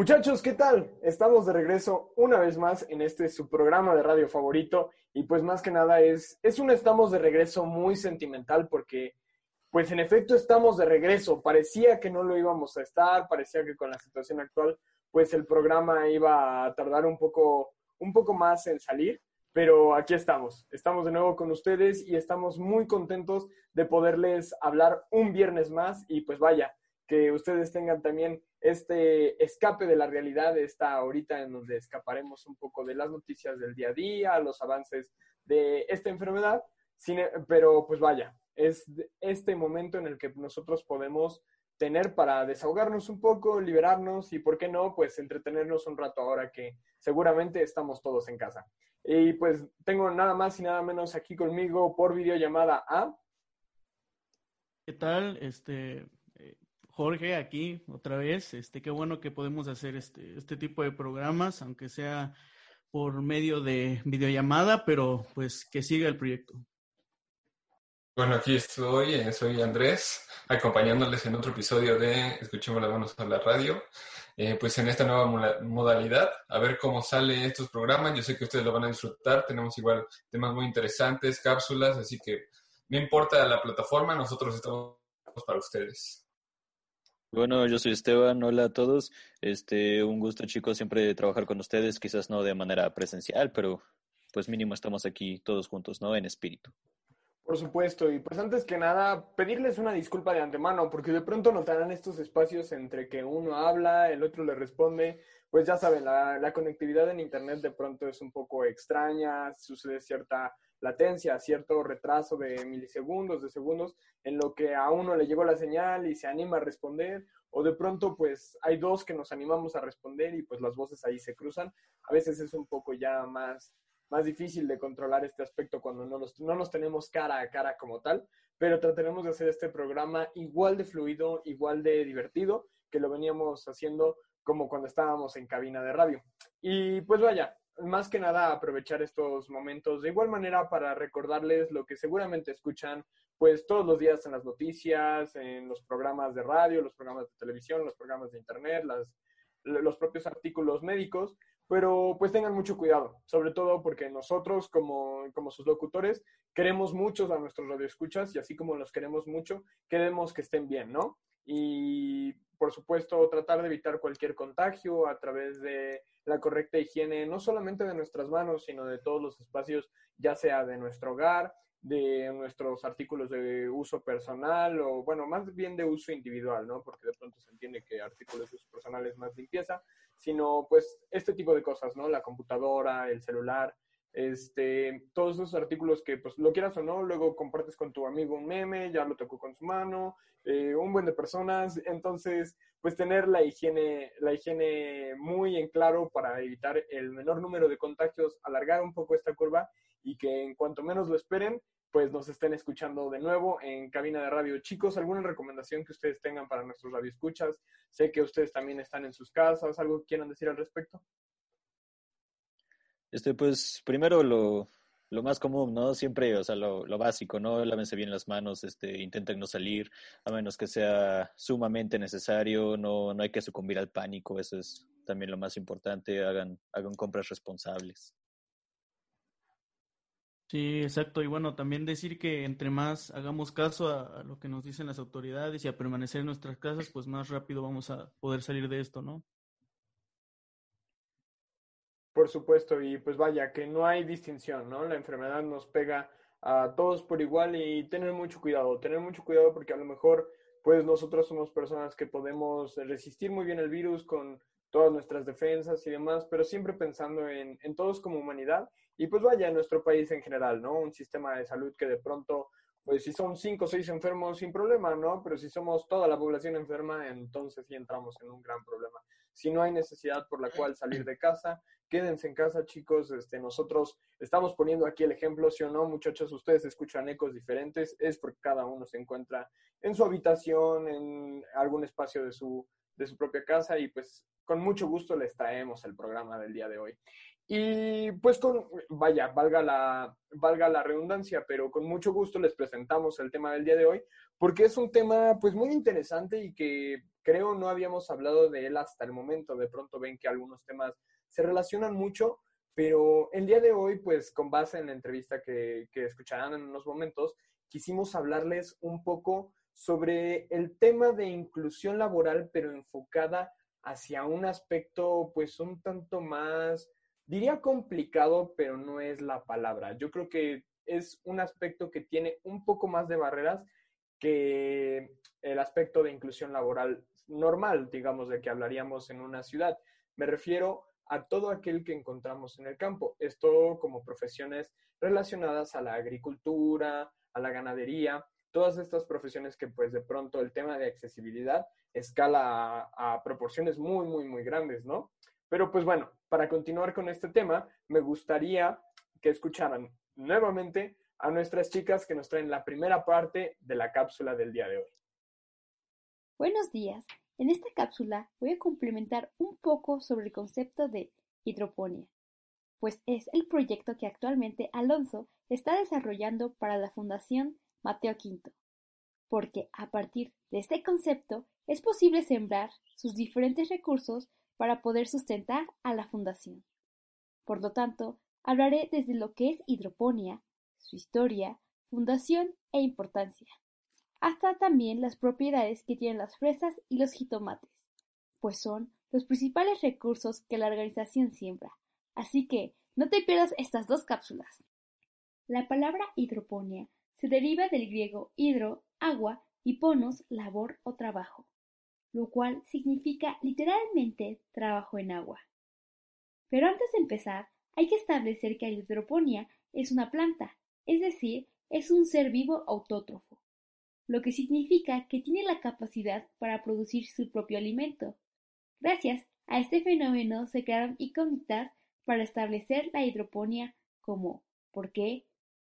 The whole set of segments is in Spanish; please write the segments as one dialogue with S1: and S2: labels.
S1: Muchachos, ¿qué tal? Estamos de regreso una vez más en este su programa de radio favorito y pues más que nada es, es un estamos de regreso muy sentimental porque pues en efecto estamos de regreso. Parecía que no lo íbamos a estar, parecía que con la situación actual pues el programa iba a tardar un poco, un poco más en salir, pero aquí estamos. Estamos de nuevo con ustedes y estamos muy contentos de poderles hablar un viernes más y pues vaya, que ustedes tengan también este escape de la realidad, esta ahorita en donde escaparemos un poco de las noticias del día a día, los avances de esta enfermedad, pero pues vaya, es este momento en el que nosotros podemos tener para desahogarnos un poco, liberarnos y, ¿por qué no?, pues entretenernos un rato ahora que seguramente estamos todos en casa. Y pues tengo nada más y nada menos aquí conmigo por videollamada a...
S2: ¿Qué tal? Este, Jorge, aquí otra vez. Este, qué bueno que podemos hacer este, este tipo de programas, aunque sea por medio de videollamada, pero pues que siga el proyecto.
S3: Bueno, aquí estoy, eh, soy Andrés, acompañándoles en otro episodio de Escuchemos las manos a la radio. Eh, pues en esta nueva modalidad, a ver cómo salen estos programas. Yo sé que ustedes lo van a disfrutar, tenemos igual temas muy interesantes, cápsulas, así que no importa la plataforma, nosotros estamos para ustedes.
S4: Bueno, yo soy Esteban, hola a todos. Este, un gusto chicos siempre trabajar con ustedes, quizás no de manera presencial, pero pues mínimo estamos aquí todos juntos, ¿no? En espíritu.
S1: Por supuesto, y pues antes que nada, pedirles una disculpa de antemano, porque de pronto notarán estos espacios entre que uno habla, el otro le responde, pues ya saben, la, conectividad en Internet de pronto es un poco extraña, sucede cierta latencia, cierto retraso de milisegundos, de segundos, en lo que a uno le llegó la señal y se anima a responder, o de pronto pues hay dos que nos animamos a responder y pues las voces ahí se cruzan. A veces es un poco ya más más difícil de controlar este aspecto cuando no los, no los tenemos cara a cara como tal, pero trataremos de hacer este programa igual de fluido, igual de divertido que lo veníamos haciendo como cuando estábamos en cabina de radio. Y pues vaya, más que nada aprovechar estos momentos de igual manera para recordarles lo que seguramente escuchan pues todos los días en las noticias, en los programas de radio, los programas de televisión, los programas de internet, las, los propios artículos médicos, pero pues tengan mucho cuidado, sobre todo porque nosotros como, como sus locutores queremos mucho a nuestros radioescuchas y así como los queremos mucho, queremos que estén bien, ¿no? Y por supuesto tratar de evitar cualquier contagio a través de la correcta higiene, no solamente de nuestras manos, sino de todos los espacios, ya sea de nuestro hogar, de nuestros artículos de uso personal o, bueno, más bien de uso individual, ¿no? Porque de pronto se entiende que artículos de uso personal es más limpieza, sino pues este tipo de cosas, ¿no? La computadora, el celular, este, todos esos artículos que pues lo quieras o no, luego compartes con tu amigo un meme, ya lo tocó con su mano, eh, un buen de personas, entonces pues tener la higiene, la higiene muy en claro para evitar el menor número de contagios, alargar un poco esta curva y que en cuanto menos lo esperen, pues nos estén escuchando de nuevo en cabina de radio. Chicos, ¿alguna recomendación que ustedes tengan para nuestros radioescuchas? Sé que ustedes también están en sus casas, ¿algo que quieran decir al respecto?
S4: Este, pues primero lo, lo más común, ¿no? Siempre, o sea, lo, lo, básico, ¿no? Lávense bien las manos, este, intenten no salir, a menos que sea sumamente necesario, no, no hay que sucumbir al pánico, eso es también lo más importante, hagan, hagan compras responsables.
S2: Sí, exacto. Y bueno, también decir que entre más hagamos caso a, lo que nos dicen las autoridades y a permanecer en nuestras casas, pues más rápido vamos a poder salir de esto, ¿no?
S1: Por supuesto, y pues vaya, que no hay distinción, ¿no? La enfermedad nos pega a todos por igual y tener mucho cuidado, tener mucho cuidado porque a lo mejor, pues nosotros somos personas que podemos resistir muy bien el virus con todas nuestras defensas y demás, pero siempre pensando en, en todos como humanidad y pues vaya, en nuestro país en general, ¿no? Un sistema de salud que de pronto, pues si son cinco o seis enfermos, sin problema, ¿no? Pero si somos toda la población enferma, entonces sí entramos en un gran problema. Si no hay necesidad por la cual salir de casa, quédense en casa, chicos. Este, nosotros estamos poniendo aquí el ejemplo, si o no, muchachos, ustedes escuchan ecos diferentes, es porque cada uno se encuentra en su habitación, en algún espacio de su, de su propia casa y pues con mucho gusto les traemos el programa del día de hoy. Y pues con, vaya, valga la, valga la redundancia, pero con mucho gusto les presentamos el tema del día de hoy, porque es un tema pues muy interesante y que creo no habíamos hablado de él hasta el momento. De pronto ven que algunos temas se relacionan mucho, pero el día de hoy, pues con base en la entrevista que, que escucharán en unos momentos, quisimos hablarles un poco sobre el tema de inclusión laboral, pero enfocada hacia un aspecto pues un tanto más, diría complicado, pero no es la palabra. Yo creo que es un aspecto que tiene un poco más de barreras que el aspecto de inclusión laboral normal, digamos, de que hablaríamos en una ciudad. Me refiero a todo aquel que encontramos en el campo. Esto como profesiones relacionadas a la agricultura, a la ganadería, todas estas profesiones que pues de pronto el tema de accesibilidad escala a, proporciones muy, muy, muy grandes, ¿no? Pero pues bueno, para continuar con este tema, me gustaría que escucharan nuevamente a nuestras chicas que nos traen la primera parte de la cápsula del día de hoy.
S5: Buenos días. En esta cápsula voy a complementar un poco sobre el concepto de hidroponía, pues es el proyecto que actualmente Alonso está desarrollando para la Fundación Mateo V, porque a partir de este concepto es posible sembrar sus diferentes recursos para poder sustentar a la fundación. Por lo tanto, hablaré desde lo que es hidroponía, su historia, fundación e importancia, hasta también las propiedades que tienen las fresas y los jitomates, pues son los principales recursos que la organización siembra. Así que no te pierdas estas dos cápsulas. La palabra hidroponía se deriva del griego hidro, agua, y ponos, labor o trabajo, lo cual significa literalmente trabajo en agua. Pero antes de empezar, hay que establecer que la hidroponía es una planta, es decir, es un ser vivo autótrofo, lo que significa que tiene la capacidad para producir su propio alimento. Gracias a este fenómeno se crearon incógnitas para establecer la hidroponía como por qué,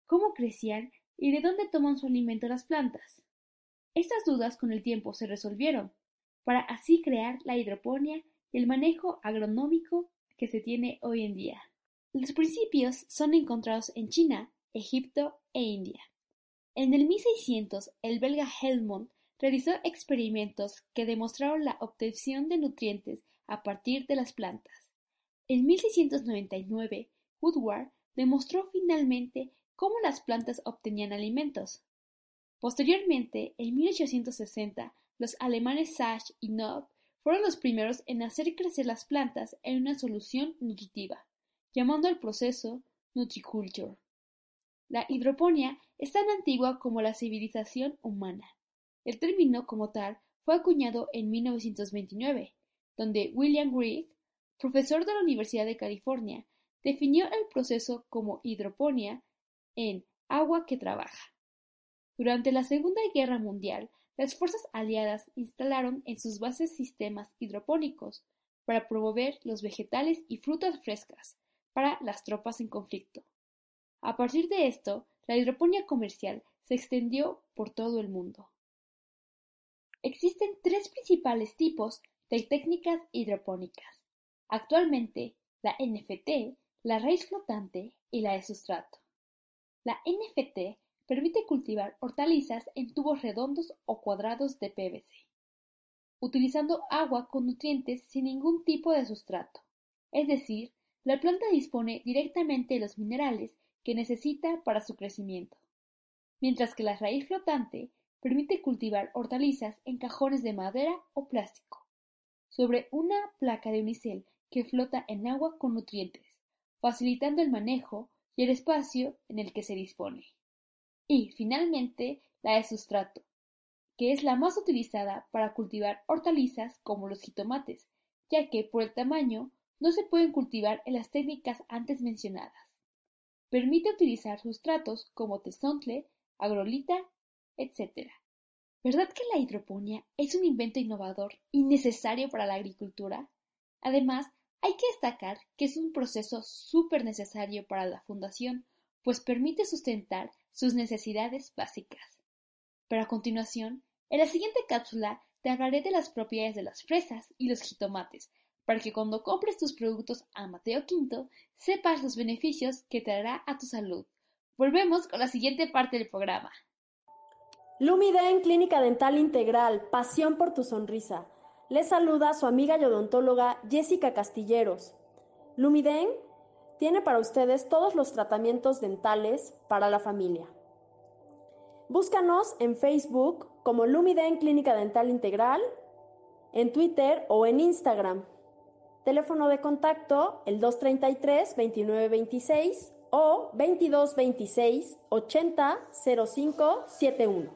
S5: cómo crecían y de dónde toman su alimento las plantas. Estas dudas con el tiempo se resolvieron, para así crear la hidroponía y el manejo agronómico que se tiene hoy en día. Los principios son encontrados en China, Egipto e India. En el 1600, el belga Helmont realizó experimentos que demostraron la obtención de nutrientes a partir de las plantas. En 1699, Woodward demostró finalmente cómo las plantas obtenían alimentos. Posteriormente, en 1860, los alemanes Sach y Nob fueron los primeros en hacer crecer las plantas en una solución nutritiva, llamando al proceso nutriculture. La hidroponía es tan antigua como la civilización humana. El término como tal fue acuñado en 1929, donde William Reed, profesor de la Universidad de California, definió el proceso como hidroponía en Agua que trabaja. Durante la Segunda Guerra Mundial, las fuerzas aliadas instalaron en sus bases sistemas hidropónicos para promover los vegetales y frutas frescas para las tropas en conflicto. A partir de esto, la hidroponía comercial se extendió por todo el mundo. Existen tres principales tipos de técnicas hidropónicas. Actualmente, la NFT, la raíz flotante y la de sustrato. La NFT permite cultivar hortalizas en tubos redondos o cuadrados de PVC, utilizando agua con nutrientes sin ningún tipo de sustrato, es decir, la planta dispone directamente de los minerales que necesita para su crecimiento, mientras que la raíz flotante permite cultivar hortalizas en cajones de madera o plástico, sobre una placa de unicel que flota en agua con nutrientes, facilitando el manejo y el espacio en el que se dispone. Y, finalmente, la de sustrato, que es la más utilizada para cultivar hortalizas como los jitomates, ya que por el tamaño no se pueden cultivar en las técnicas antes mencionadas. Permite utilizar sustratos como tesontle, agrolita, etc. ¿Verdad que la hidroponía es un invento innovador y necesario para la agricultura? Además, hay que destacar que es un proceso súper necesario para la fundación, pues permite sustentar sus necesidades básicas. Pero a continuación, en la siguiente cápsula te hablaré de las propiedades de las fresas y los jitomates, para que cuando compres tus productos a Mateo V sepas los beneficios que te dará a tu salud. Volvemos con la siguiente parte del programa.
S6: Lumiden Clínica Dental Integral, pasión por tu sonrisa Les saluda su amiga y odontóloga Jessica Castilleros. Lumiden tiene para ustedes todos los tratamientos dentales para la familia. Búscanos en Facebook como Lumiden Clínica Dental Integral, en Twitter o en Instagram. Teléfono de contacto el 233-2926 o 2226-800571.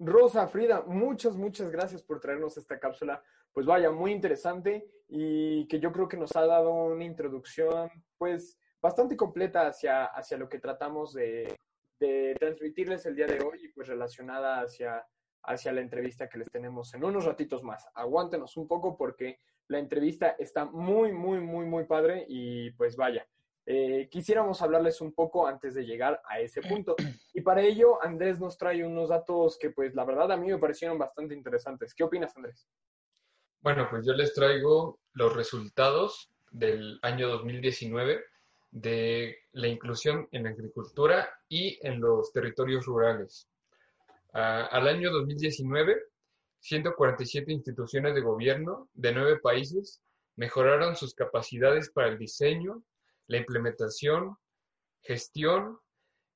S1: Rosa, Frida, muchas, muchas gracias por traernos esta cápsula. Pues vaya, muy interesante y que yo creo que nos ha dado una introducción, pues, bastante completa hacia, hacia lo que tratamos de, de transmitirles el día de hoy y pues relacionada hacia, hacia la entrevista que les tenemos en unos ratitos más. Aguántenos un poco porque la entrevista está muy, muy, muy, muy padre y pues vaya. Eh, quisiéramos hablarles un poco antes de llegar a ese punto. Y para ello, Andrés nos trae unos datos que, pues, la verdad a mí me parecieron bastante interesantes. ¿Qué opinas, Andrés?
S3: Bueno, pues yo les traigo los resultados del año 2019 de la inclusión en la agricultura y en los territorios rurales. Ah, al año 2019, 147 instituciones de gobierno de nueve países mejoraron sus capacidades para el diseño, la implementación, gestión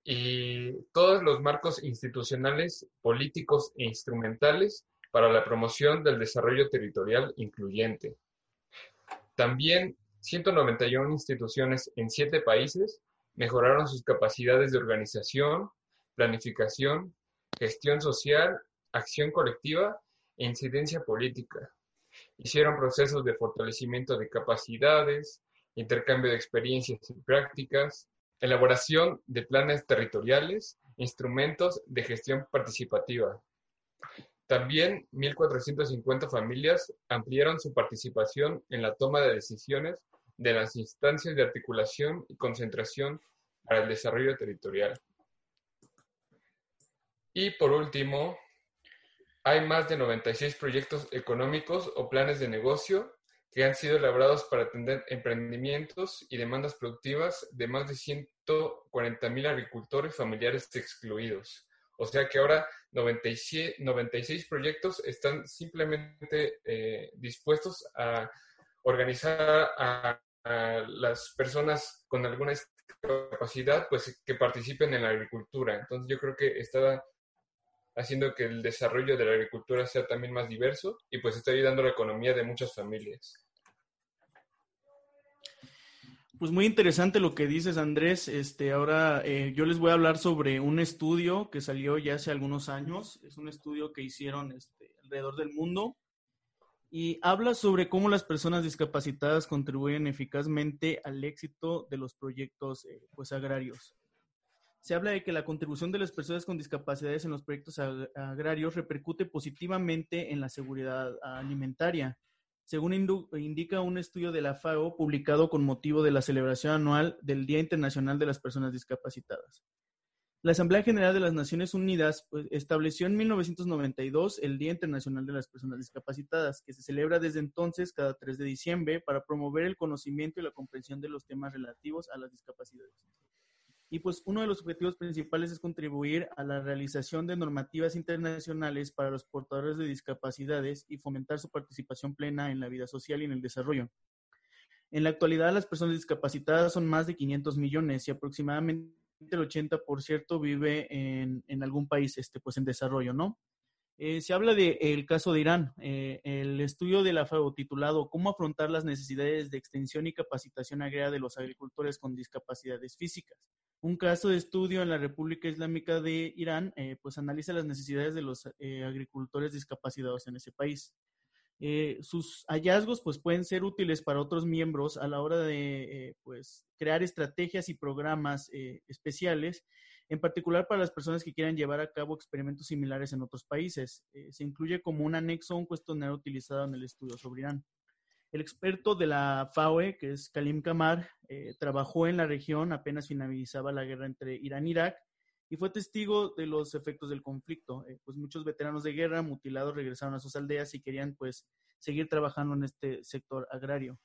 S3: y todos los marcos institucionales, políticos e instrumentales para la promoción del desarrollo territorial incluyente. También 191 instituciones en siete países mejoraron sus capacidades de organización, planificación, gestión social, acción colectiva e incidencia política. Hicieron procesos de fortalecimiento de capacidades, intercambio de experiencias y prácticas, elaboración de planes territoriales, instrumentos de gestión participativa. También 1.450 familias ampliaron su participación en la toma de decisiones de las instancias de articulación y concentración para el desarrollo territorial. Y por último, hay más de 96 proyectos económicos o planes de negocio que han sido elaborados para atender emprendimientos y demandas productivas de más de 140 mil agricultores familiares excluidos. O sea que ahora 96, 96 proyectos están simplemente eh, dispuestos a organizar a, las personas con alguna capacidad pues que participen en la agricultura. Entonces yo creo que está haciendo que el desarrollo de la agricultura sea también más diverso y pues está ayudando a la economía de muchas familias.
S2: Pues muy interesante lo que dices, Andrés. Este, ahora eh, yo les voy a hablar sobre un estudio que salió ya hace algunos años. Es un estudio que hicieron este, alrededor del mundo y habla sobre cómo las personas discapacitadas contribuyen eficazmente al éxito de los proyectos eh, pues, agrarios. Se habla de que la contribución de las personas con discapacidades en los proyectos agrarios repercute positivamente en la seguridad alimentaria según indica un estudio de la FAO publicado con motivo de la celebración anual del Día Internacional de las Personas Discapacitadas. La Asamblea General de las Naciones Unidas pues, estableció en 1992 el Día Internacional de las Personas Discapacitadas, que se celebra desde entonces cada 3 de diciembre para promover el conocimiento y la comprensión de los temas relativos a las discapacidades. Y pues uno de los objetivos principales es contribuir a la realización de normativas internacionales para los portadores de discapacidades y fomentar su participación plena en la vida social y en el desarrollo. En la actualidad, las personas discapacitadas son más de 500 millones y aproximadamente el 80% vive en, algún país este, pues en desarrollo, ¿no? Eh, se habla del caso de Irán, eh, el estudio de la FAO titulado ¿Cómo afrontar las necesidades de extensión y capacitación agraria de los agricultores con discapacidades físicas? Un caso de estudio en la República Islámica de Irán, eh, pues analiza las necesidades de los agricultores discapacitados en ese país. sus hallazgos pues pueden ser útiles para otros miembros a la hora de pues crear estrategias y programas especiales en particular para las personas que quieran llevar a cabo experimentos similares en otros países. Eh, se incluye como un anexo un cuestionario utilizado en el estudio sobre Irán. El experto de la FAOE, que es Kalim Kamar, eh, trabajó en la región apenas finalizaba la guerra entre Irán e Irak y fue testigo de los efectos del conflicto. Eh, pues muchos veteranos de guerra mutilados regresaron a sus aldeas y querían pues seguir trabajando en este sector agrario.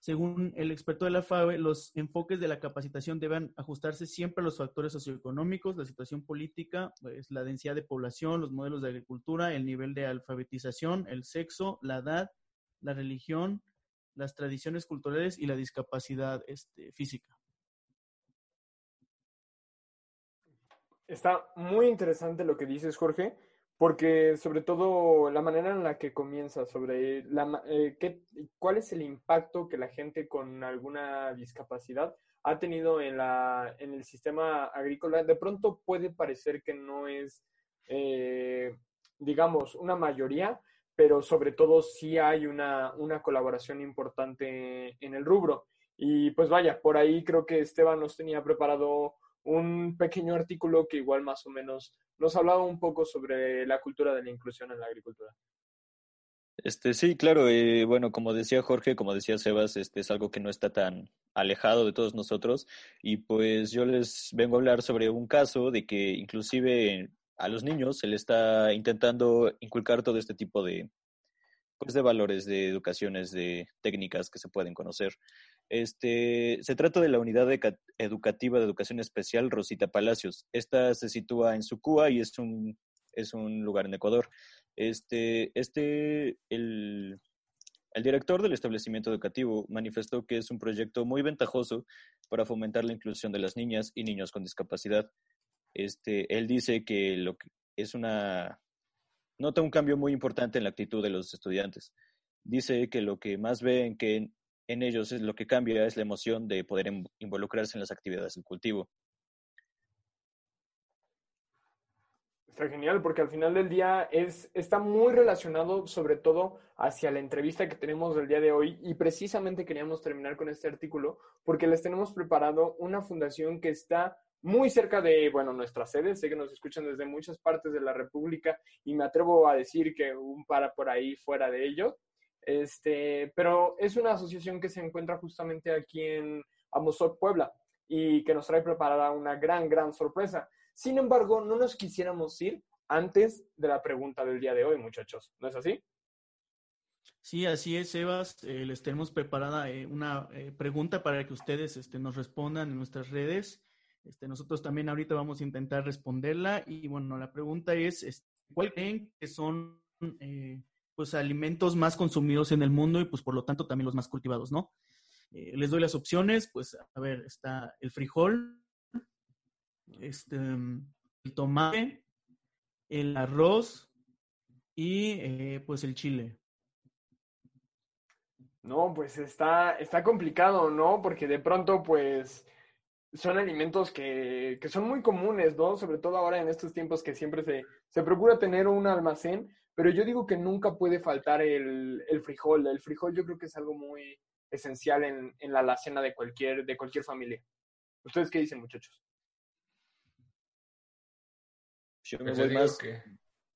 S2: Según el experto de la FABE, los enfoques de la capacitación deben ajustarse siempre a los factores socioeconómicos, la situación política, pues, la densidad de población, los modelos de agricultura, el nivel de alfabetización, el sexo, la edad, la religión, las tradiciones culturales y la discapacidad este, física.
S1: Está muy interesante lo que dices, Jorge, porque sobre todo la manera en la que comienza sobre la, eh, qué, cuál es el impacto que la gente con alguna discapacidad ha tenido en, la, en el sistema agrícola, de pronto puede parecer que no es, eh, digamos, una mayoría, pero sobre todo sí hay una, una colaboración importante en el rubro. Y pues vaya, por ahí creo que Esteban nos tenía preparado un pequeño artículo que igual más o menos nos hablaba un poco sobre la cultura de la inclusión en la agricultura.
S4: Este, sí, claro, eh, bueno, como decía Jorge, como decía Sebas, este es algo que no está tan alejado de todos nosotros y pues yo les vengo a hablar sobre un caso de que inclusive a los niños se les está intentando inculcar todo este tipo de, pues, de valores, de educaciones, de técnicas que se pueden conocer. Este, se trata de la Unidad Educativa de Educación Especial Rosita Palacios. Esta se sitúa en Sucúa y es un, es un lugar en Ecuador. Este, este, el, el director del establecimiento educativo manifestó que es un proyecto muy ventajoso para fomentar la inclusión de las niñas y niños con discapacidad. Este, él dice que lo que es una nota un cambio muy importante en la actitud de los estudiantes. Dice que lo que más ve en que en ellos es lo que cambia es la emoción de poder involucrarse en las actividades del cultivo.
S1: Está genial porque al final del día es, está muy relacionado sobre todo hacia la entrevista que tenemos del día de hoy y precisamente queríamos terminar con este artículo porque les tenemos preparado una fundación que está muy cerca de, bueno, nuestra sede. Sé que nos escuchan desde muchas partes de la República y me atrevo a decir que un para por ahí fuera de ello. Este, pero es una asociación que se encuentra justamente aquí en Amozoc, Puebla, y que nos trae preparada una gran, gran sorpresa. Sin embargo, no nos quisiéramos ir antes de la pregunta del día de hoy, muchachos. ¿No es así?
S2: Sí, así es, Sebas. Eh, les tenemos preparada eh, una eh, pregunta para que ustedes este, nos respondan en nuestras redes. Este, nosotros también ahorita vamos a intentar responderla. Y bueno, la pregunta es, este, ¿cuál creen que son pues alimentos más consumidos en el mundo y pues por lo tanto también los más cultivados, ¿no? Eh, les doy las opciones, pues a ver, está el frijol, este, el tomate, el arroz y eh, pues el chile.
S1: No, pues está, está complicado, ¿no? Porque de pronto, pues, son alimentos que, que, son muy comunes, ¿no? Sobre todo ahora en estos tiempos que siempre se, se procura tener un almacén, pero yo digo que nunca puede faltar el, el frijol. El frijol yo creo que es algo muy esencial en, en la alacena de cualquier, de cualquier familia. ¿Ustedes qué dicen, muchachos?
S4: Yo me voy más... Que...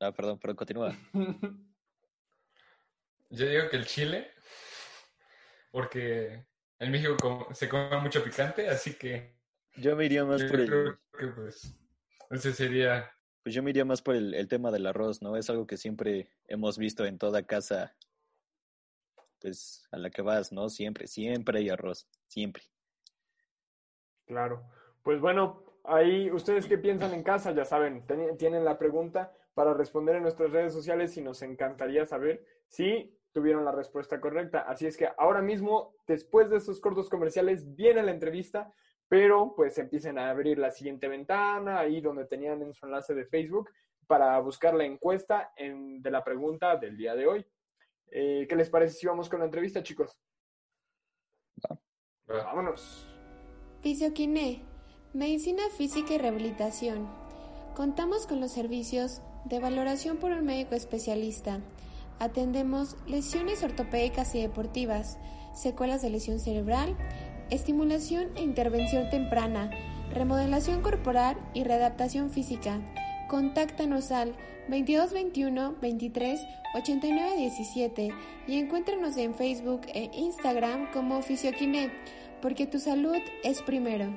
S4: Ah, perdón, pero continúa.
S3: yo digo que el chile, porque en México se come mucho picante, así que...
S4: Yo me iría más por el...
S3: Que pues, ese sería
S4: pues yo me iría más por el, tema del arroz, ¿no? Es algo que siempre hemos visto en toda casa, pues a la que vas, ¿no? Siempre, siempre hay arroz, siempre.
S1: Claro. Pues bueno, ahí ustedes qué piensan en casa, ya saben, tienen la pregunta para responder en nuestras redes sociales y nos encantaría saber si tuvieron la respuesta correcta. Así es que ahora mismo, después de estos cortos comerciales, viene la entrevista pero pues empiecen a abrir la siguiente ventana, ahí donde tenían en su enlace de Facebook, para buscar la encuesta de la pregunta del día de hoy. Eh, ¿Qué les parece si vamos con la entrevista, chicos? Vámonos.
S7: Fisioquiné, Medicina Física y Rehabilitación. Contamos con los servicios de valoración por un médico especialista. Atendemos lesiones ortopédicas y deportivas, secuelas de lesión cerebral, estimulación e intervención temprana, remodelación corporal y readaptación física. Contáctanos al 2221 23 89 17 y encuéntranos en Facebook e Instagram como Fisioquiné, porque tu salud es primero.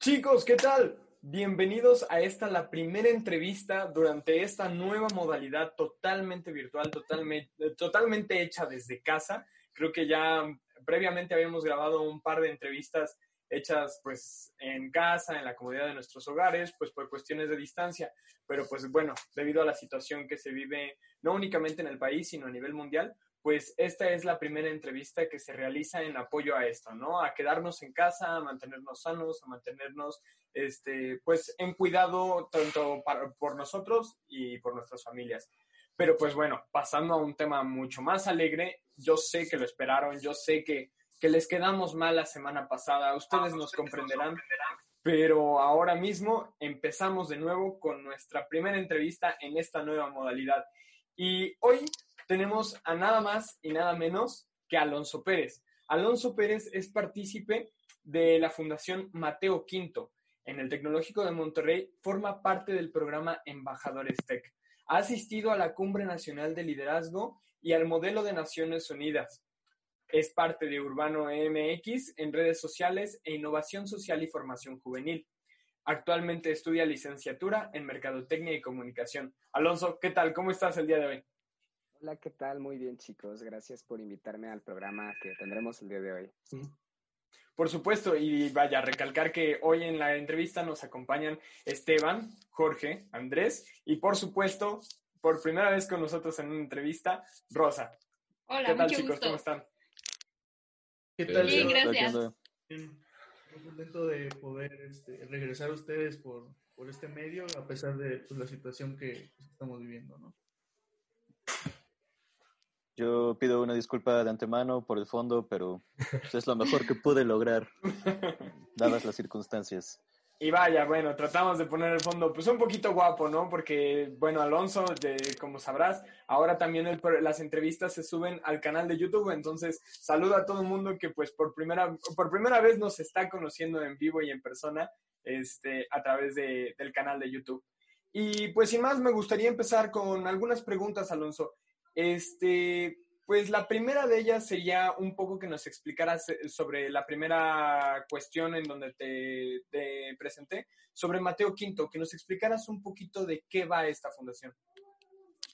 S1: Chicos, ¿qué tal? Bienvenidos a esta, la primera entrevista durante esta nueva modalidad totalmente virtual, totalmente, totalmente hecha desde casa creo que ya previamente habíamos grabado un par de entrevistas hechas pues en casa, en la comodidad de nuestros hogares, pues por cuestiones de distancia, pero pues bueno, debido a la situación que se vive no únicamente en el país, sino a nivel mundial, pues esta es la primera entrevista que se realiza en apoyo a esto, ¿no? A quedarnos en casa, a mantenernos sanos, a mantenernos, este, pues en cuidado tanto por nosotros y por nuestras familias. Pero pues bueno, pasando a un tema mucho más alegre, yo sé que lo esperaron, yo sé que que les quedamos mal la semana pasada. Ustedes nos comprenderán, pero ahora mismo empezamos de nuevo con nuestra primera entrevista en esta nueva modalidad. Y hoy tenemos a nada más y nada menos que Alonso Pérez. Alonso Pérez es partícipe de la Fundación Mateo Quinto. En el Tecnológico de Monterrey forma parte del programa Embajadores Tech. Ha asistido a la Cumbre Nacional de Liderazgo y al Modelo de Naciones Unidas. Es parte de Urbano MX en redes sociales e innovación social y formación juvenil. Actualmente estudia licenciatura en Mercadotecnia y Comunicación. Alonso, ¿qué tal? ¿Cómo estás el día de hoy?
S8: Hola, ¿qué tal? Muy bien, chicos. Gracias por invitarme al programa que tendremos el día de hoy.
S1: Por supuesto, y vaya, recalcar que hoy en la entrevista nos acompañan Esteban, Jorge, Andrés y por supuesto, por primera vez con nosotros en una entrevista, Rosa.
S9: Hola,
S1: ¿qué tal chicos? ¿Cómo están?
S2: ¿Qué tal?
S9: Bien, gracias.
S2: Muy contento de poder este, regresar a ustedes por, por, este medio, a pesar de pues, la situación que estamos viviendo, ¿no?
S4: Yo pido una disculpa de antemano por el fondo, pero pues, es lo mejor que pude lograr, dadas las circunstancias.
S1: Y vaya, bueno, tratamos de poner el fondo pues un poquito guapo, ¿no? Porque, bueno, Alonso, de, como sabrás, ahora también las entrevistas se suben al canal de YouTube, entonces saludo a todo el mundo que pues por primera, por primera vez nos está conociendo en vivo y en persona este, a través de, del canal de YouTube. Y pues sin más, me gustaría empezar con algunas preguntas, Alonso. Este, pues la primera de ellas sería un poco que nos explicaras eh, sobre la primera cuestión en donde te, presenté, sobre Mateo Quinto, que nos explicaras un poquito de qué va esta fundación.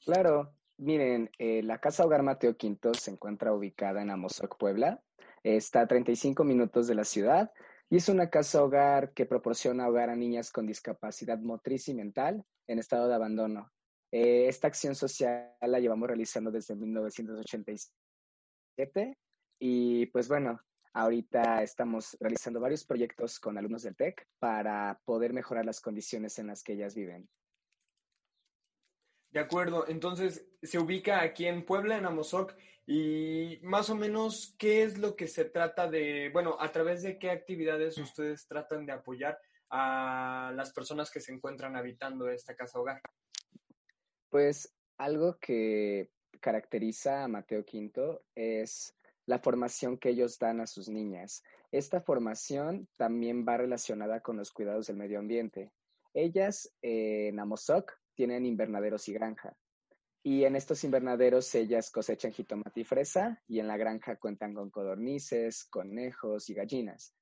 S8: Claro, miren, eh, la Casa Hogar Mateo Quinto se encuentra ubicada en Amozoc, Puebla. Está a 35 minutos de la ciudad y es una casa hogar que proporciona hogar a niñas con discapacidad motriz y mental en estado de abandono. Eh, esta acción social la llevamos realizando desde 1987 y pues bueno, ahorita estamos realizando varios proyectos con alumnos del TEC para poder mejorar las condiciones en las que ellas viven.
S1: De acuerdo, entonces se ubica aquí en Puebla, en Amozoc, y más o menos, ¿qué es lo que se trata de, bueno, a través de qué actividades ustedes tratan de apoyar a las personas que se encuentran habitando esta casa hogar?
S8: Pues algo que caracteriza a Mateo Quinto es la formación que ellos dan a sus niñas. Esta formación también va relacionada con los cuidados del medio ambiente. Ellas eh, en Amozoc tienen invernaderos y granja. Y en estos invernaderos ellas cosechan jitomate y fresa y en la granja cuentan con codornices, conejos y gallinas.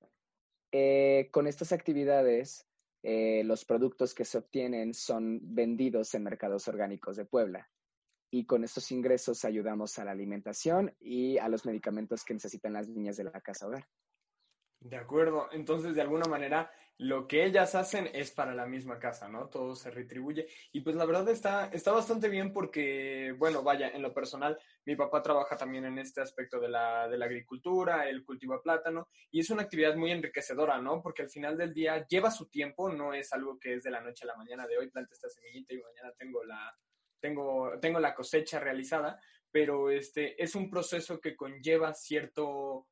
S8: Eh, con estas actividades eh, los productos que se obtienen son vendidos en mercados orgánicos de Puebla. Y con estos ingresos ayudamos a la alimentación y a los medicamentos que necesitan las niñas de la casa hogar.
S1: De acuerdo, entonces de alguna manera lo que ellas hacen es para la misma casa, ¿no? Todo se retribuye. Y pues la verdad está, está bastante bien porque, bueno, vaya, en lo personal, mi papá trabaja también en este aspecto de la, de la agricultura, él cultiva plátano y es una actividad muy enriquecedora, ¿no? Porque al final del día lleva su tiempo, no es algo que es de la noche a la mañana de hoy, planta esta semillita y mañana tengo la, tengo, tengo la cosecha realizada, pero este es un proceso que conlleva cierto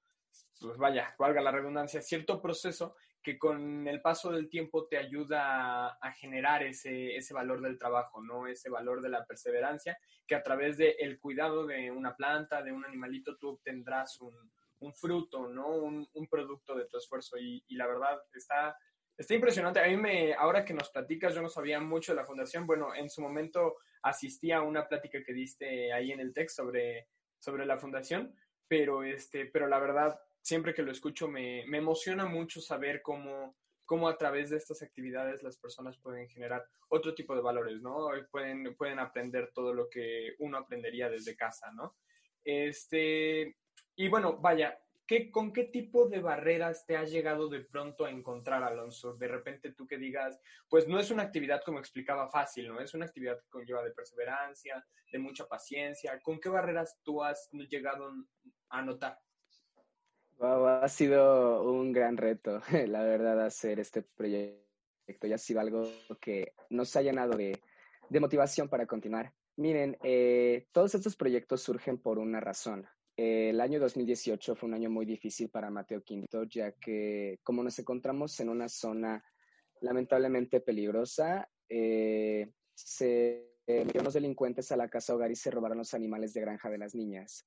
S1: pues vaya, valga la redundancia, cierto proceso que con el paso del tiempo te ayuda a, generar ese, ese, valor del trabajo, ¿no? Ese valor de la perseverancia, que a través del cuidado de una planta, de un animalito, tú obtendrás un, un fruto, ¿no? Un, producto de tu esfuerzo. Y, y, la verdad, está, está impresionante. A mí me, ahora que nos platicas, yo no sabía mucho de la fundación. Bueno, en su momento asistí a una plática que diste ahí en el TEC sobre, sobre la fundación, pero, este, pero la verdad siempre que lo escucho me, me emociona mucho saber cómo, cómo a través de estas actividades las personas pueden generar otro tipo de valores, ¿no? Pueden, pueden aprender todo lo que uno aprendería desde casa, ¿no? Este, Y bueno, vaya, ¿qué, ¿con qué tipo de barreras te has llegado de pronto a encontrar, Alonso? De repente tú que digas, pues no es una actividad como explicaba fácil, ¿no? Es una actividad que conlleva de perseverancia, de mucha paciencia. ¿Con qué barreras tú has llegado a notar?
S8: Wow, ha sido un gran reto, la verdad, hacer este proyecto. Ya ha sido algo que nos ha llenado de, motivación para continuar. Miren, eh, todos estos proyectos surgen por una razón. Eh, el año 2018 fue un año muy difícil para Mateo Quinto, ya que como nos encontramos en una zona lamentablemente peligrosa, eh, se metieron los delincuentes a la casa hogar y se robaron los animales de granja de las niñas.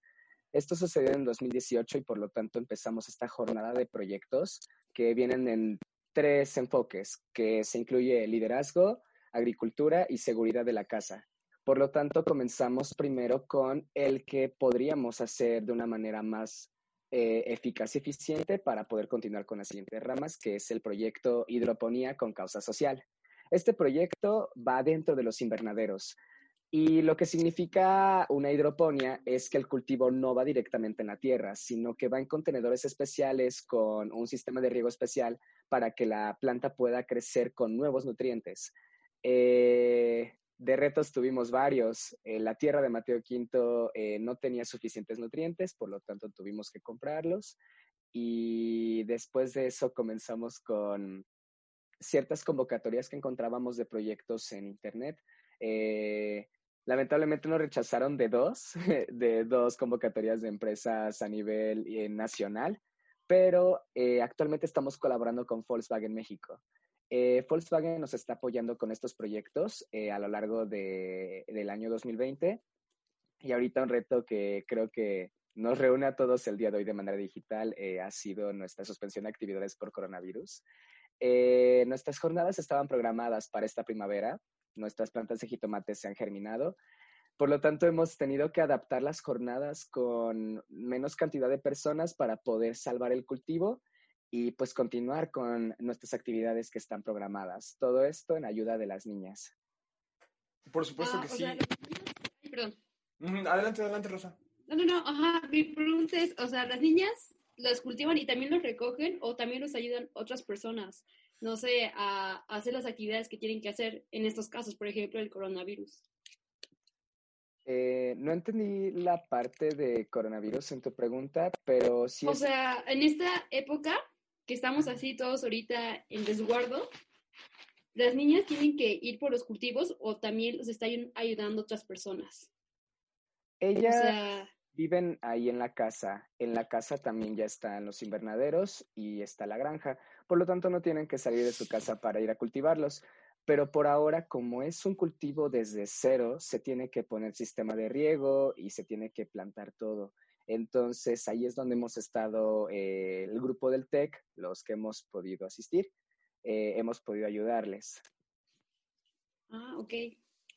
S8: Esto sucedió en 2018 y por lo tanto empezamos esta jornada de proyectos que vienen en tres enfoques, que se incluye liderazgo, agricultura y seguridad de la casa. Por lo tanto, comenzamos primero con el que podríamos hacer de una manera más eh, eficaz y eficiente para poder continuar con las siguientes ramas, que es el proyecto Hidroponía con Causa Social. Este proyecto va dentro de los invernaderos. Y lo que significa una hidroponía es que el cultivo no va directamente en la tierra, sino que va en contenedores especiales con un sistema de riego especial para que la planta pueda crecer con nuevos nutrientes. Eh, de retos tuvimos varios. Eh, la tierra de Mateo Quinto eh, no tenía suficientes nutrientes, por lo tanto tuvimos que comprarlos. Y después de eso comenzamos con ciertas convocatorias que encontrábamos de proyectos en Internet. Lamentablemente nos rechazaron de dos, de dos convocatorias de empresas a nivel nacional, pero actualmente estamos colaborando con Volkswagen México. Eh, Volkswagen nos está apoyando con estos proyectos eh, a lo largo del año 2020 y ahorita un reto que creo que nos reúne a todos el día de hoy de manera digital eh, ha sido nuestra suspensión de actividades por coronavirus. nuestras jornadas estaban programadas para esta primavera, nuestras plantas de jitomate se han germinado, por lo tanto hemos tenido que adaptar las jornadas con menos cantidad de personas para poder salvar el cultivo y pues continuar con nuestras actividades que están programadas. Todo esto en ayuda de las niñas.
S1: Por supuesto
S9: Ah,
S1: que sí.
S9: sea, perdón.
S1: Adelante, adelante, Rosa.
S9: No, no, no, ajá, mi pregunta es, o sea, las niñas los cultivan y también los recogen o también los ayudan otras personas, no sé, a, a hacer las actividades que tienen que hacer en estos casos, por ejemplo, el coronavirus.
S8: Eh, no entendí la parte de coronavirus en tu pregunta, pero sí
S9: O
S8: es...
S9: sea, en esta época que estamos así todos ahorita en resguardo, las niñas tienen que ir por los cultivos o también los están ayudando otras personas. O
S8: Ellas
S9: sea,
S8: viven ahí en la casa. En la casa también ya están los invernaderos y está la granja. Por lo tanto, no tienen que salir de su casa para ir a cultivarlos. Pero por ahora, como es un cultivo desde cero, se tiene que poner sistema de riego y se tiene que plantar todo. Entonces, ahí es donde hemos estado eh, el grupo del TEC, los que hemos podido asistir, eh, hemos podido ayudarles.
S9: ah, ok.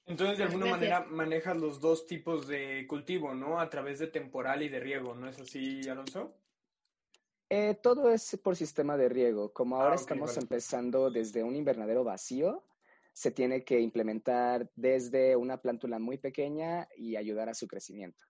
S1: Entonces, de alguna
S9: gracias.
S1: manera manejas los dos tipos de cultivo, ¿no? A través de temporal y de riego, ¿no es así, Alonso?
S8: Eh, todo es por sistema de riego. Como ahora
S1: Ah, ok,
S8: estamos
S1: vale.
S8: empezando desde un invernadero vacío, se tiene que implementar desde una plántula muy pequeña y ayudar a su crecimiento.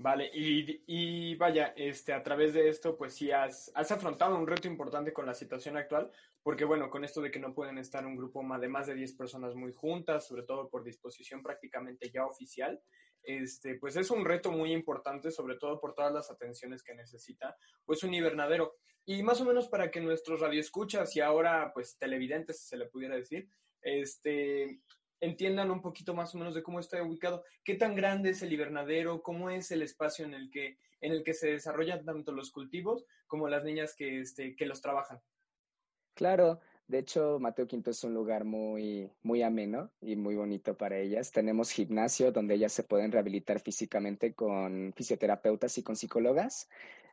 S1: Vale, y, y vaya, este, a través de esto, pues sí has, has afrontado un reto importante con la situación actual, porque bueno, con esto de que no pueden estar un grupo ma- de más de 10 personas muy juntas, sobre todo por disposición prácticamente ya oficial, este, pues es un reto muy importante, sobre todo por todas las atenciones que necesita, pues un invernadero. Y más o menos para que nuestros radioescuchas y ahora, pues televidentes, se le pudiera decir, este, entiendan un poquito más o menos de cómo está ubicado, qué tan grande es el invernadero, cómo es el espacio en el que, en el que se desarrollan tanto los cultivos como las niñas que, este, que los trabajan.
S8: Claro, de hecho, Mateo Quinto es un lugar muy, muy ameno y muy bonito para ellas. Tenemos gimnasio donde ellas se pueden rehabilitar físicamente con fisioterapeutas y con psicólogas,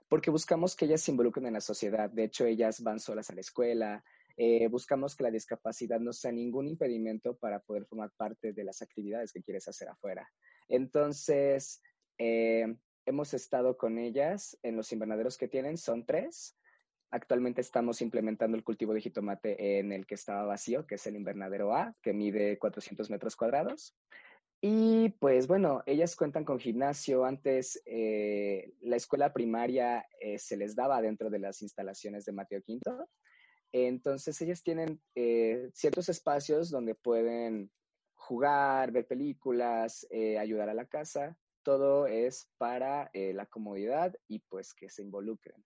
S8: porque buscamos que ellas se involucren en la sociedad. De hecho, ellas van solas a la escuela. Eh, buscamos que la discapacidad no sea ningún impedimento para poder formar parte de las actividades que quieres hacer afuera. Entonces, eh, hemos estado con ellas en los invernaderos que tienen, son tres. Actualmente estamos implementando el cultivo de jitomate en el que estaba vacío, que es el invernadero A, que mide 400 metros cuadrados. Y pues bueno, ellas cuentan con gimnasio. Antes eh, la escuela primaria se les daba dentro de las instalaciones de Mateo Quinto. Entonces ellas tienen eh, ciertos espacios donde pueden jugar, ver películas, ayudar a la casa. Todo es para la comodidad y pues que se involucren.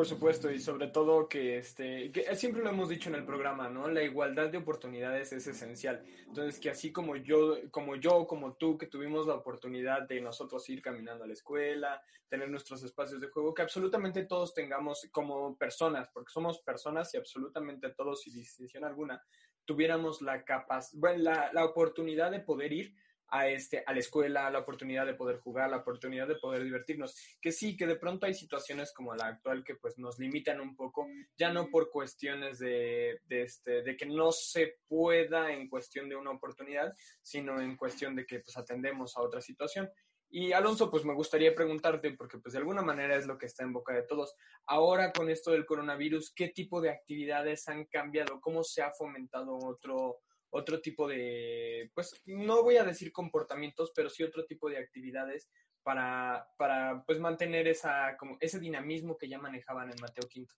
S1: Por supuesto, y sobre todo que, este, que siempre lo hemos dicho en el programa, ¿no? La igualdad de oportunidades es esencial. Entonces, que así como yo, como yo, como tú, que tuvimos la oportunidad de nosotros ir caminando a la escuela, tener nuestros espacios de juego, que absolutamente todos tengamos como personas, porque somos personas y absolutamente todos, sin distinción alguna, tuviéramos la capacidad, bueno, la, la oportunidad de poder ir a, este, a la escuela, la oportunidad de poder jugar, la oportunidad de poder divertirnos. Que sí, que de pronto hay situaciones como la actual que pues nos limitan un poco, ya no por cuestiones de, de, este, de que no se pueda en cuestión de una oportunidad, sino en cuestión de que pues atendemos a otra situación. Y Alonso, pues me gustaría preguntarte, porque pues de alguna manera es lo que está en boca de todos. Ahora con esto del coronavirus, ¿qué tipo de actividades han cambiado? ¿Cómo se ha fomentado otro, otro tipo de, pues no voy a decir comportamientos, pero sí otro tipo de actividades para, para pues mantener esa, como ese dinamismo que ya manejaban en Mateo Quinto.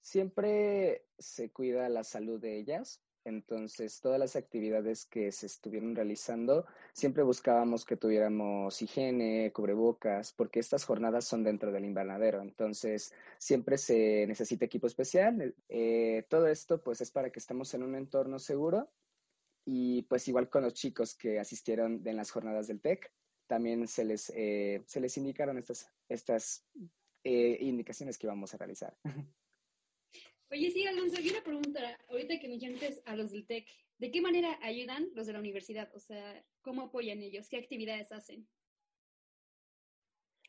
S8: Siempre se cuida la salud de ellas, entonces, todas las actividades que se estuvieron realizando, siempre buscábamos que tuviéramos higiene, cubrebocas, porque estas jornadas son dentro del invernadero. Entonces, siempre se necesita equipo especial. Eh, todo esto, pues, es para que estemos en un entorno seguro. Y, pues, igual con los chicos que asistieron en las jornadas del TEC, también se les, eh, se les indicaron estas, estas eh, indicaciones que vamos a realizar.
S9: Oye, sí, Alonso, hay una pregunta. Ahorita que mencionaste a los del TEC, ¿de qué manera ayudan los de la universidad? O sea, ¿cómo apoyan ellos? ¿Qué actividades hacen?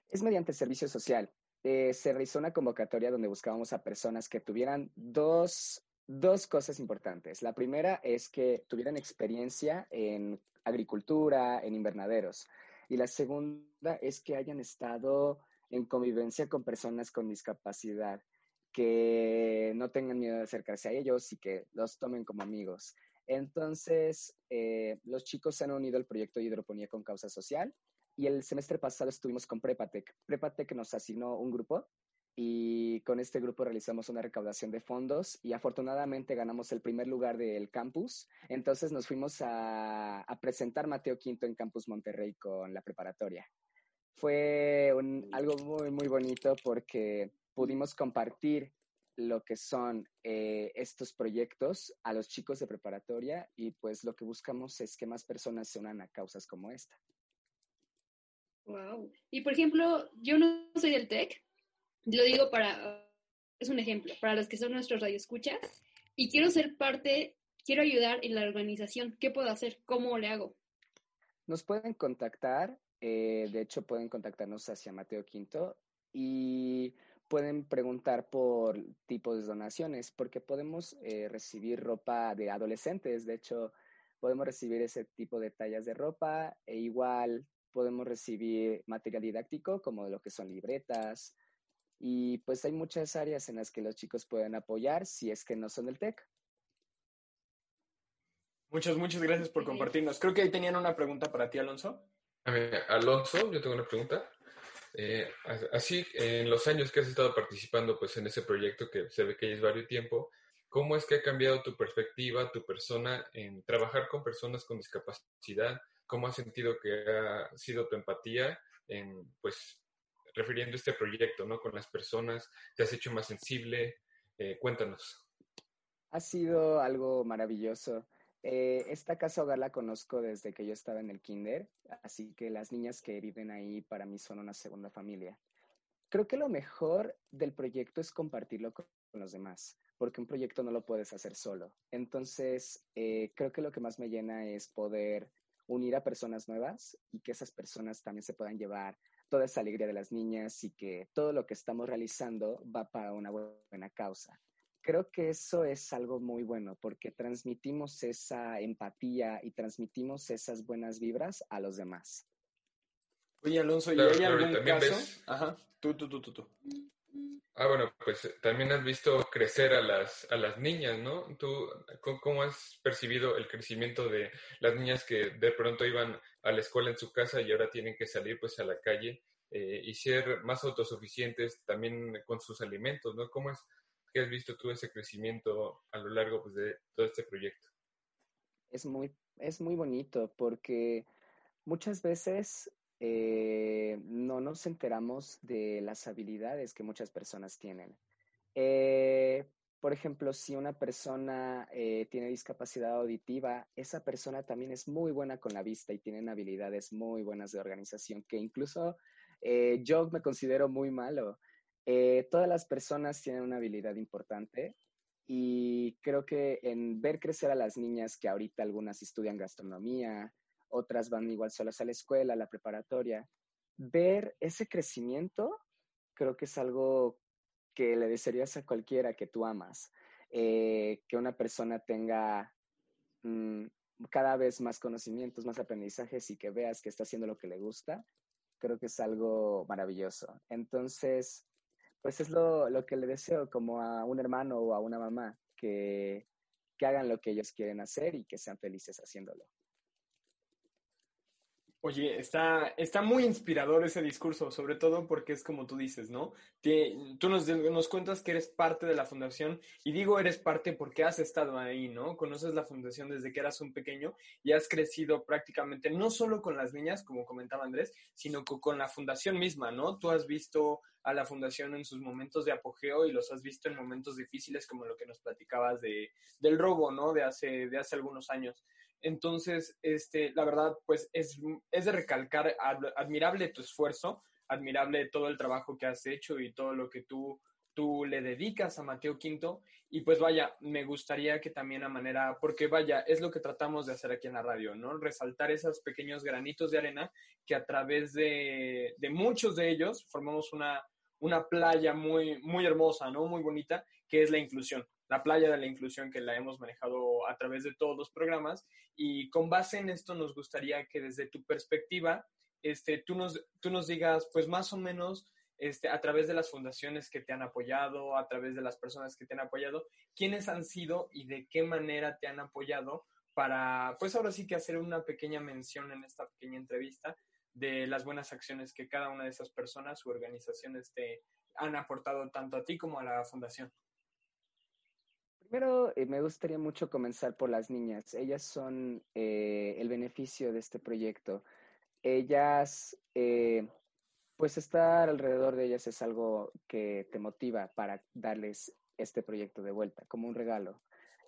S8: Es mediante servicio social. Eh, se realizó una convocatoria donde buscábamos a personas que tuvieran dos, dos cosas importantes. La primera es que tuvieran experiencia en agricultura, en invernaderos. Y la segunda es que hayan estado en convivencia con personas con discapacidad que no tengan miedo de acercarse a ellos y que los tomen como amigos. Entonces, eh, los chicos se han unido al proyecto de hidroponía con causa social y el semestre pasado estuvimos con Prepatec. Prepatec nos asignó un grupo y con este grupo realizamos una recaudación de fondos y afortunadamente ganamos el primer lugar del campus. Entonces nos fuimos a, a presentar Mateo Quinto en Campus Monterrey con la preparatoria. Fue un, algo muy, muy bonito porque pudimos compartir lo que son eh, estos proyectos a los chicos de preparatoria y pues lo que buscamos es que más personas se unan a causas como esta.
S9: Wow. Y por ejemplo, yo no soy del TEC, lo digo para, es un ejemplo, para los que son nuestros radioescuchas, y quiero ser parte, quiero ayudar en la organización. ¿Qué puedo hacer? ¿Cómo le hago?
S8: Nos pueden contactar, eh, de hecho pueden contactarnos hacia Mateo Quinto y pueden preguntar por tipos de donaciones, porque podemos eh, recibir ropa de adolescentes, de hecho, podemos recibir ese tipo de tallas de ropa e igual podemos recibir material didáctico como lo que son libretas y pues hay muchas áreas en las que los chicos pueden apoyar si es que no son del TEC.
S1: Muchas, muchas gracias por compartirnos. Creo que ahí tenían una pregunta para ti, Alonso.
S3: Alonso, yo tengo una pregunta. Eh, así, en los años que has estado participando pues, en ese proyecto que se ve que ya es varios tiempo, ¿cómo es que ha cambiado tu perspectiva, tu persona en trabajar con personas con discapacidad? ¿Cómo has sentido que ha sido tu empatía en, pues, refiriendo este proyecto, ¿no? Con las personas, ¿te has hecho más sensible? Eh, cuéntanos.
S8: Ha sido algo maravilloso. Eh, esta casa hogar la conozco desde que yo estaba en el kinder, así que las niñas que viven ahí para mí son una segunda familia. Creo que lo mejor del proyecto es compartirlo con, los demás, porque un proyecto no lo puedes hacer solo. Entonces, eh, creo que lo que más me llena es poder unir a personas nuevas y que esas personas también se puedan llevar toda esa alegría de las niñas y que todo lo que estamos realizando va para una buena causa creo que eso es algo muy bueno porque transmitimos esa empatía y transmitimos esas buenas vibras a los demás.
S1: Oye, Alonso, ¿y hay algún caso? Ajá, tú, tú, tú, tú, tú.
S3: Ah, bueno, pues eh, también has visto crecer a las, a las niñas, ¿no? ¿Tú cómo has percibido el crecimiento de las niñas que de pronto iban a la escuela en su casa y ahora tienen que salir pues a la calle eh, y ser más autosuficientes también con sus alimentos, ¿no? ¿Cómo es que has visto tú ese crecimiento a lo largo pues, de todo este proyecto?
S8: Es muy, es muy bonito porque muchas veces eh, no nos enteramos de las habilidades que muchas personas tienen. Eh, por ejemplo, si una persona eh, tiene discapacidad auditiva, esa persona también es muy buena con la vista y tienen habilidades muy buenas de organización, que incluso yo me considero muy malo. Todas las personas tienen una habilidad importante y creo que en ver crecer a las niñas que ahorita algunas estudian gastronomía, otras van igual solas a la escuela, a la preparatoria. Ver ese crecimiento creo que es algo que le desearías a cualquiera que tú amas. Eh, que una persona tenga mm, cada vez más conocimientos, más aprendizajes y que veas que está haciendo lo que le gusta, creo que es algo maravilloso. Entonces, pues es lo, lo que le deseo como a un hermano o a una mamá, que, que hagan lo que ellos quieren hacer y que sean felices haciéndolo.
S1: Oye, está, está muy inspirador ese discurso, sobre todo porque es como tú dices, ¿no? tú nos, nos cuentas que eres parte de la fundación y digo eres parte porque has estado ahí, ¿no? Conoces la fundación desde que eras un pequeño y has crecido prácticamente no solo con las niñas, como comentaba Andrés, sino con, la fundación misma, ¿no? Tú has visto a la fundación en sus momentos de apogeo y los has visto en momentos difíciles como lo que nos platicabas de, del robo, ¿no? De hace, de hace algunos años. Entonces, este, la verdad, pues es, es de recalcar, admirable tu esfuerzo, admirable todo el trabajo que has hecho y todo lo que tú, tú le dedicas a Mateo Quinto. Y pues vaya, me gustaría que también a manera, porque vaya, es lo que tratamos de hacer aquí en la radio, ¿no? Resaltar esos pequeños granitos de arena que a través de, de muchos de ellos formamos una, una playa muy, muy hermosa, ¿no? Muy bonita, que es la inclusión la playa de la inclusión que la hemos manejado a través de todos los programas y con base en esto nos gustaría que desde tu perspectiva este, tú, nos, tú nos digas pues más o menos este, a través de las fundaciones que te han apoyado, a través de las personas que te han apoyado, quiénes han sido y de qué manera te han apoyado para, pues ahora sí que hacer una pequeña mención en esta pequeña entrevista de las buenas acciones que cada una de esas personas u organizaciones te han aportado tanto a ti como a la fundación.
S8: Primero, eh, me gustaría mucho comenzar por las niñas. Ellas son eh, el beneficio de este proyecto. Ellas, eh, pues estar alrededor de ellas es algo que te motiva para darles este proyecto de vuelta, como un regalo.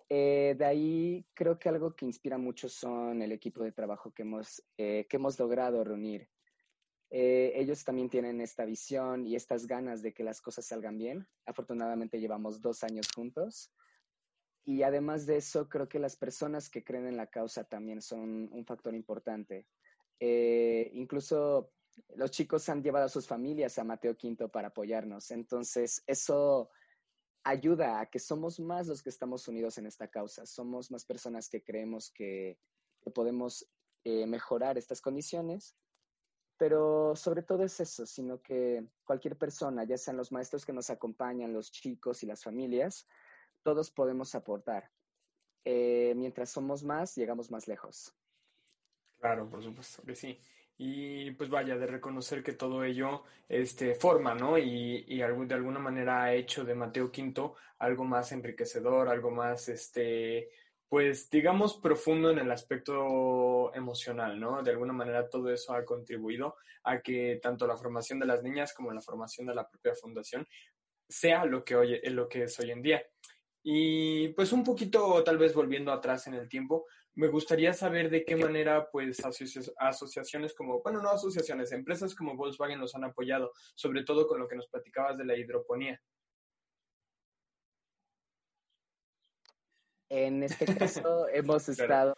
S8: De ahí creo que algo que inspira mucho son el equipo de trabajo que hemos, que hemos logrado reunir. ellos también tienen esta visión y estas ganas de que las cosas salgan bien. Afortunadamente llevamos dos años juntos y además de eso, creo que las personas que creen en la causa también son un factor importante. Eh, incluso los chicos han llevado a sus familias a Mateo Quinto para apoyarnos. Entonces, eso ayuda a que somos más los que estamos unidos en esta causa. Somos más personas que creemos que, podemos eh, mejorar estas condiciones. Pero sobre todo es eso, sino que cualquier persona, ya sean los maestros que nos acompañan, los chicos y las familias, todos podemos aportar. Eh, mientras somos más, llegamos más lejos.
S1: Claro, por supuesto que sí. Y pues vaya, de reconocer que todo ello este, forma, ¿no? Y, y de alguna manera ha hecho de Mateo Quinto algo más enriquecedor, algo más, este, pues digamos, profundo en el aspecto emocional, ¿no? De alguna manera todo eso ha contribuido a que tanto la formación de las niñas como la formación de la propia fundación sea lo que, hoy, lo que es hoy en día. Y pues un poquito, tal vez volviendo atrás en el tiempo, me gustaría saber de qué manera, pues, asociaciones como, bueno, no asociaciones, empresas como Volkswagen los han apoyado, sobre todo con lo que nos platicabas de la hidroponía.
S8: En este caso, hemos estado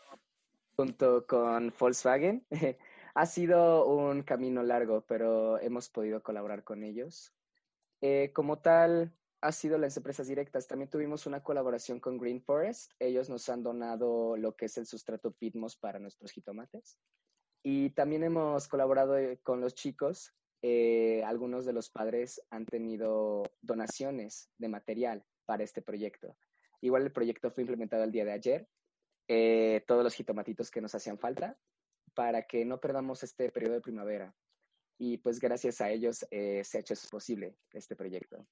S8: junto con Volkswagen. ha sido un camino largo, pero hemos podido colaborar con ellos. Eh, como tal, ha sido las empresas directas. También tuvimos una colaboración con Green Forest. Ellos nos han donado lo que es el sustrato Pitmos para nuestros jitomates. Y también hemos colaborado eh, con los chicos eh, algunos de los padres han tenido donaciones de material para este proyecto. Igual el proyecto fue implementado el día de ayer, eh, todos los jitomatitos que nos hacían falta, para que no perdamos este periodo de primavera. Y pues gracias a ellos eh, se ha hecho posible este proyecto.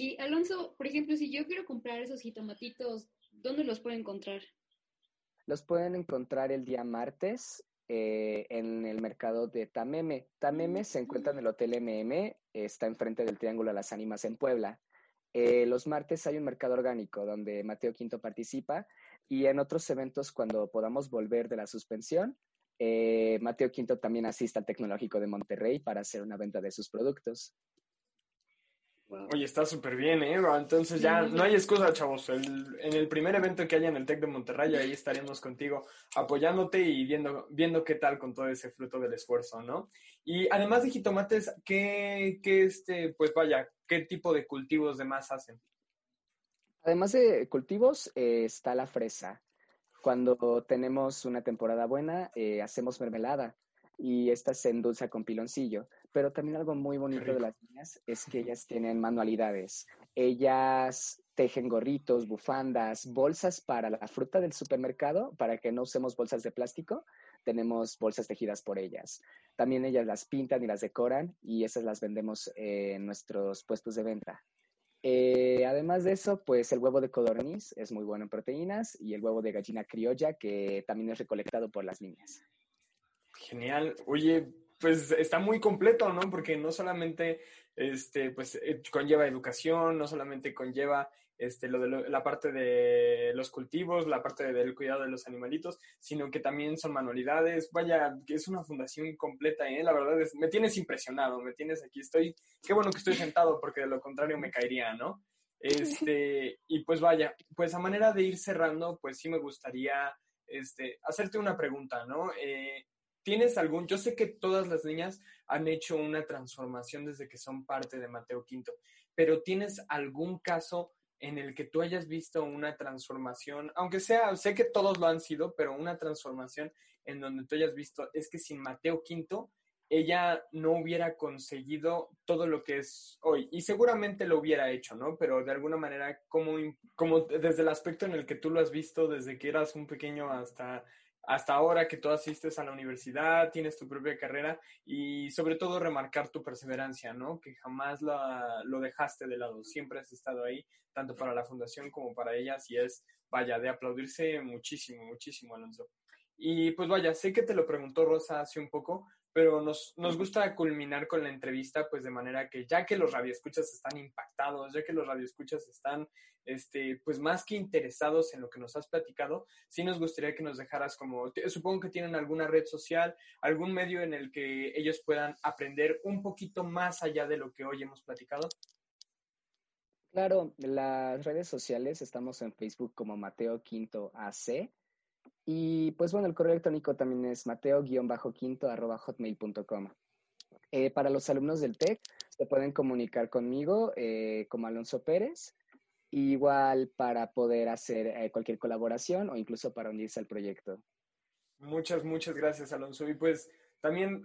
S9: Y Alonso, por ejemplo, si yo quiero comprar esos jitomatitos, ¿dónde los puedo encontrar?
S8: Los pueden encontrar el día martes eh, en el mercado de Tameme. Tameme se encuentra en el Hotel MM, está enfrente del Triángulo de las Ánimas en Puebla. Eh, los martes hay un mercado orgánico donde Mateo Quinto participa y en otros eventos cuando podamos volver de la suspensión, eh, Mateo Quinto también asiste al Tecnológico de Monterrey para hacer una venta de sus productos.
S1: Oye, está súper bien, ¿eh? Entonces ya no hay excusa, chavos. en el primer evento que haya en el TEC de Monterrey, ahí estaremos contigo apoyándote y viendo, viendo qué tal con todo ese fruto del esfuerzo, ¿no? Y además de jitomates, ¿qué, qué este, pues vaya, qué tipo de cultivos de más hacen?
S8: Además de cultivos, eh, está la fresa. Cuando tenemos una temporada buena, eh, hacemos mermelada y esta se endulza con piloncillo. Pero también algo muy bonito de las niñas es que ellas tienen manualidades. Ellas tejen gorritos, bufandas, bolsas para la fruta del supermercado, para que no usemos bolsas de plástico. Tenemos bolsas tejidas por ellas. También ellas las pintan y las decoran y esas las vendemos en nuestros puestos de venta. Eh, además de eso, pues el huevo de codorniz es muy bueno en proteínas y el huevo de gallina criolla que también es recolectado por las niñas.
S1: Genial. Oye, pues está muy completo, ¿no? Porque no solamente este, pues, eh, conlleva educación, no solamente conlleva este, lo de la parte de los cultivos, la parte del cuidado de los animalitos, sino que también son manualidades. Vaya, que es una fundación completa, ¿eh? La verdad es, me tienes impresionado, me tienes aquí, estoy, qué bueno que estoy sentado, porque de lo contrario me caería, ¿no? Este, y pues vaya, pues a manera de ir cerrando, pues sí me gustaría este, hacerte una pregunta, ¿no? Eh, ¿Tienes algún, yo sé que todas las niñas han hecho una transformación desde que son parte de Mateo Quinto, pero ¿tienes algún caso en el que tú hayas visto una transformación, aunque sea, sé que todos lo han sido, pero una transformación en donde tú hayas visto, es que sin Mateo Quinto, ella no hubiera conseguido todo lo que es hoy. Y seguramente lo hubiera hecho, ¿no? Pero de alguna manera, como, como desde el aspecto en el que tú lo has visto, desde que eras un pequeño hasta hasta ahora que tú asistes a la universidad, tienes tu propia carrera y sobre todo remarcar tu perseverancia, ¿no? Que jamás lo dejaste de lado, siempre has estado ahí, tanto para la fundación como para ellas y es, vaya, de aplaudirse muchísimo, muchísimo, Alonso. Y pues vaya, sé que te lo preguntó Rosa hace un poco, pero nos, nos gusta culminar con la entrevista, pues de manera que ya que los radioescuchas están impactados, ya que los radioescuchas están, este, pues más que interesados en lo que nos has platicado, sí nos gustaría que nos dejaras como, supongo que tienen alguna red social, algún medio en el que ellos puedan aprender un poquito más allá de lo que hoy hemos platicado.
S8: Claro, las redes sociales estamos en Facebook como Mateo Quinto AC y pues bueno, el correo electrónico también es mateo-quinto hotmail.com. Eh, para los alumnos del TEC, se pueden comunicar conmigo eh, como Alonso Pérez, igual para poder hacer eh, cualquier colaboración o incluso para unirse al proyecto.
S1: Muchas, muchas gracias, Alonso. Y pues también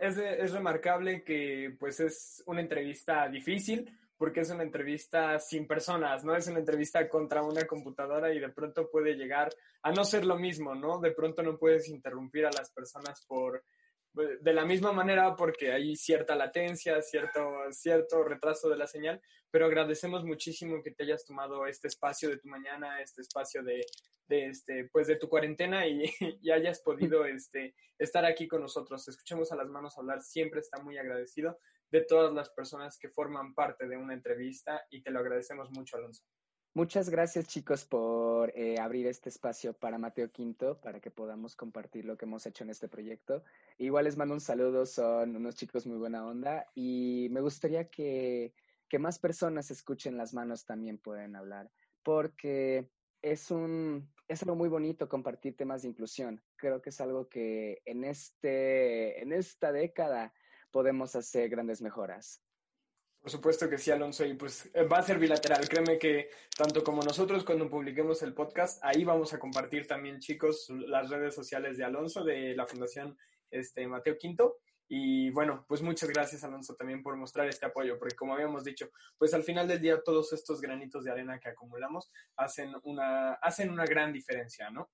S1: es, es remarcable que pues es una entrevista difícil, porque es una entrevista sin personas, ¿no? Es una entrevista contra una computadora y de pronto puede llegar a no ser lo mismo, ¿no? De pronto no puedes interrumpir a las personas por de la misma manera porque hay cierta latencia, cierto, cierto retraso de la señal, pero agradecemos muchísimo que te hayas tomado este espacio de tu mañana, este espacio de, de este, pues de tu cuarentena y, y, hayas podido este, estar aquí con nosotros. Escuchemos a las manos hablar, siempre está muy agradecido de todas las personas que forman parte de una entrevista y te lo agradecemos mucho, Alonso.
S8: Muchas gracias chicos por eh, abrir este espacio para Mateo Quinto, para que podamos compartir lo que hemos hecho en este proyecto. Igual les mando un saludo, son unos chicos muy buena onda y me gustaría que, que más personas escuchen las manos también pueden hablar, porque es, un, es algo muy bonito compartir temas de inclusión. Creo que es algo que en, este, en esta década podemos hacer grandes mejoras.
S1: Por supuesto que sí, Alonso, y pues eh, va a ser bilateral. Créeme que tanto como nosotros cuando publiquemos el podcast, ahí vamos a compartir también, chicos, las redes sociales de Alonso, de la Fundación este, Mateo Quinto. Y bueno, pues muchas gracias Alonso también por mostrar este apoyo, porque como habíamos dicho, pues al final del día todos estos granitos de arena que acumulamos hacen una, hacen una gran diferencia, ¿no?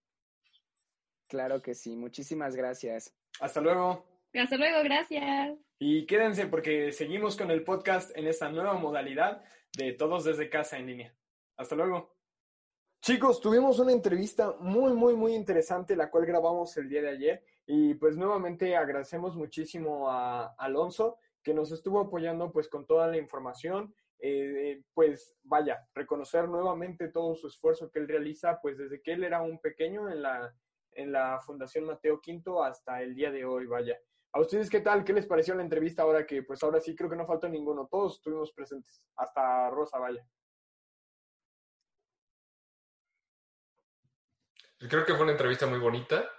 S8: Claro que sí, muchísimas gracias.
S1: Hasta luego.
S9: Hasta luego, gracias.
S1: Y quédense porque seguimos con el podcast en esta nueva modalidad de todos desde casa en línea. Hasta luego. Chicos, tuvimos una entrevista muy, muy, muy interesante, la cual grabamos el día de ayer. Y pues nuevamente agradecemos muchísimo a Alonso, que nos estuvo apoyando pues con toda la información. Eh, pues vaya, reconocer nuevamente todo su esfuerzo que él realiza, pues desde que él era un pequeño en la, en la Fundación Mateo Quinto hasta el día de hoy, vaya. ¿A ustedes qué tal? ¿Qué les pareció la entrevista ahora que pues ahora sí creo que no faltó ninguno? Todos estuvimos presentes, hasta Rosa, vaya.
S3: Creo que fue una entrevista muy bonita.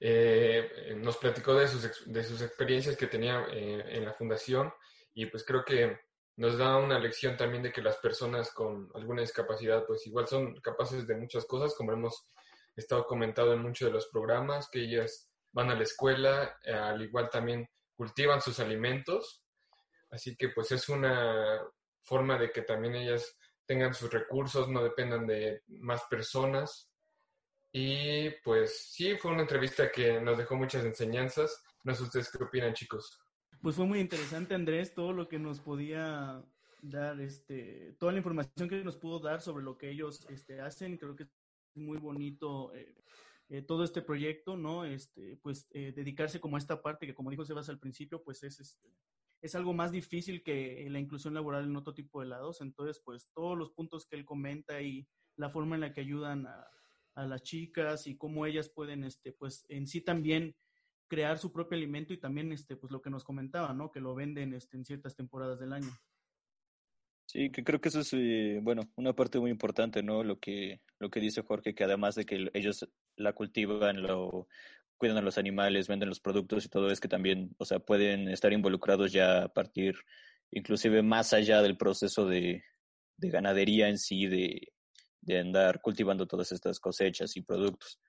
S3: Eh, nos platicó de sus, de sus experiencias que tenía eh, en la fundación y pues creo que nos da una lección también de que las personas con alguna discapacidad pues igual son capaces de muchas cosas, como hemos estado comentado en muchos de los programas, que ellas van a la escuela, al igual también cultivan sus alimentos, así que pues es una forma de que también ellas tengan sus recursos, no dependan de más personas y pues sí, fue una entrevista que nos dejó muchas enseñanzas. No sé ustedes qué opinan, chicos.
S2: Pues fue muy interesante, Andrés, todo lo que nos podía dar, este, toda la información que nos pudo dar sobre lo que ellos este, hacen. Creo que es muy bonito eh, eh, todo este proyecto, ¿no? Este, pues eh, dedicarse como a esta parte que, como dijo Sebas al principio, pues es, este, es algo más difícil que la inclusión laboral en otro tipo de lados. Entonces, pues todos los puntos que él comenta y la forma en la que ayudan a las chicas y cómo ellas pueden, este, pues en sí también crear su propio alimento y también, este, pues lo que nos comentaba, ¿no? Que lo venden este, en ciertas temporadas del año.
S4: Sí, que creo que eso es, eh, bueno, una parte muy importante, ¿no? Lo que, lo que dice Jorge, que además de que ellos la cultivan, lo cuidan a los animales, venden los productos y todo, es que también, o sea, pueden estar involucrados ya a partir, inclusive más allá del proceso de, de ganadería en sí, de, de andar cultivando todas estas cosechas y productos.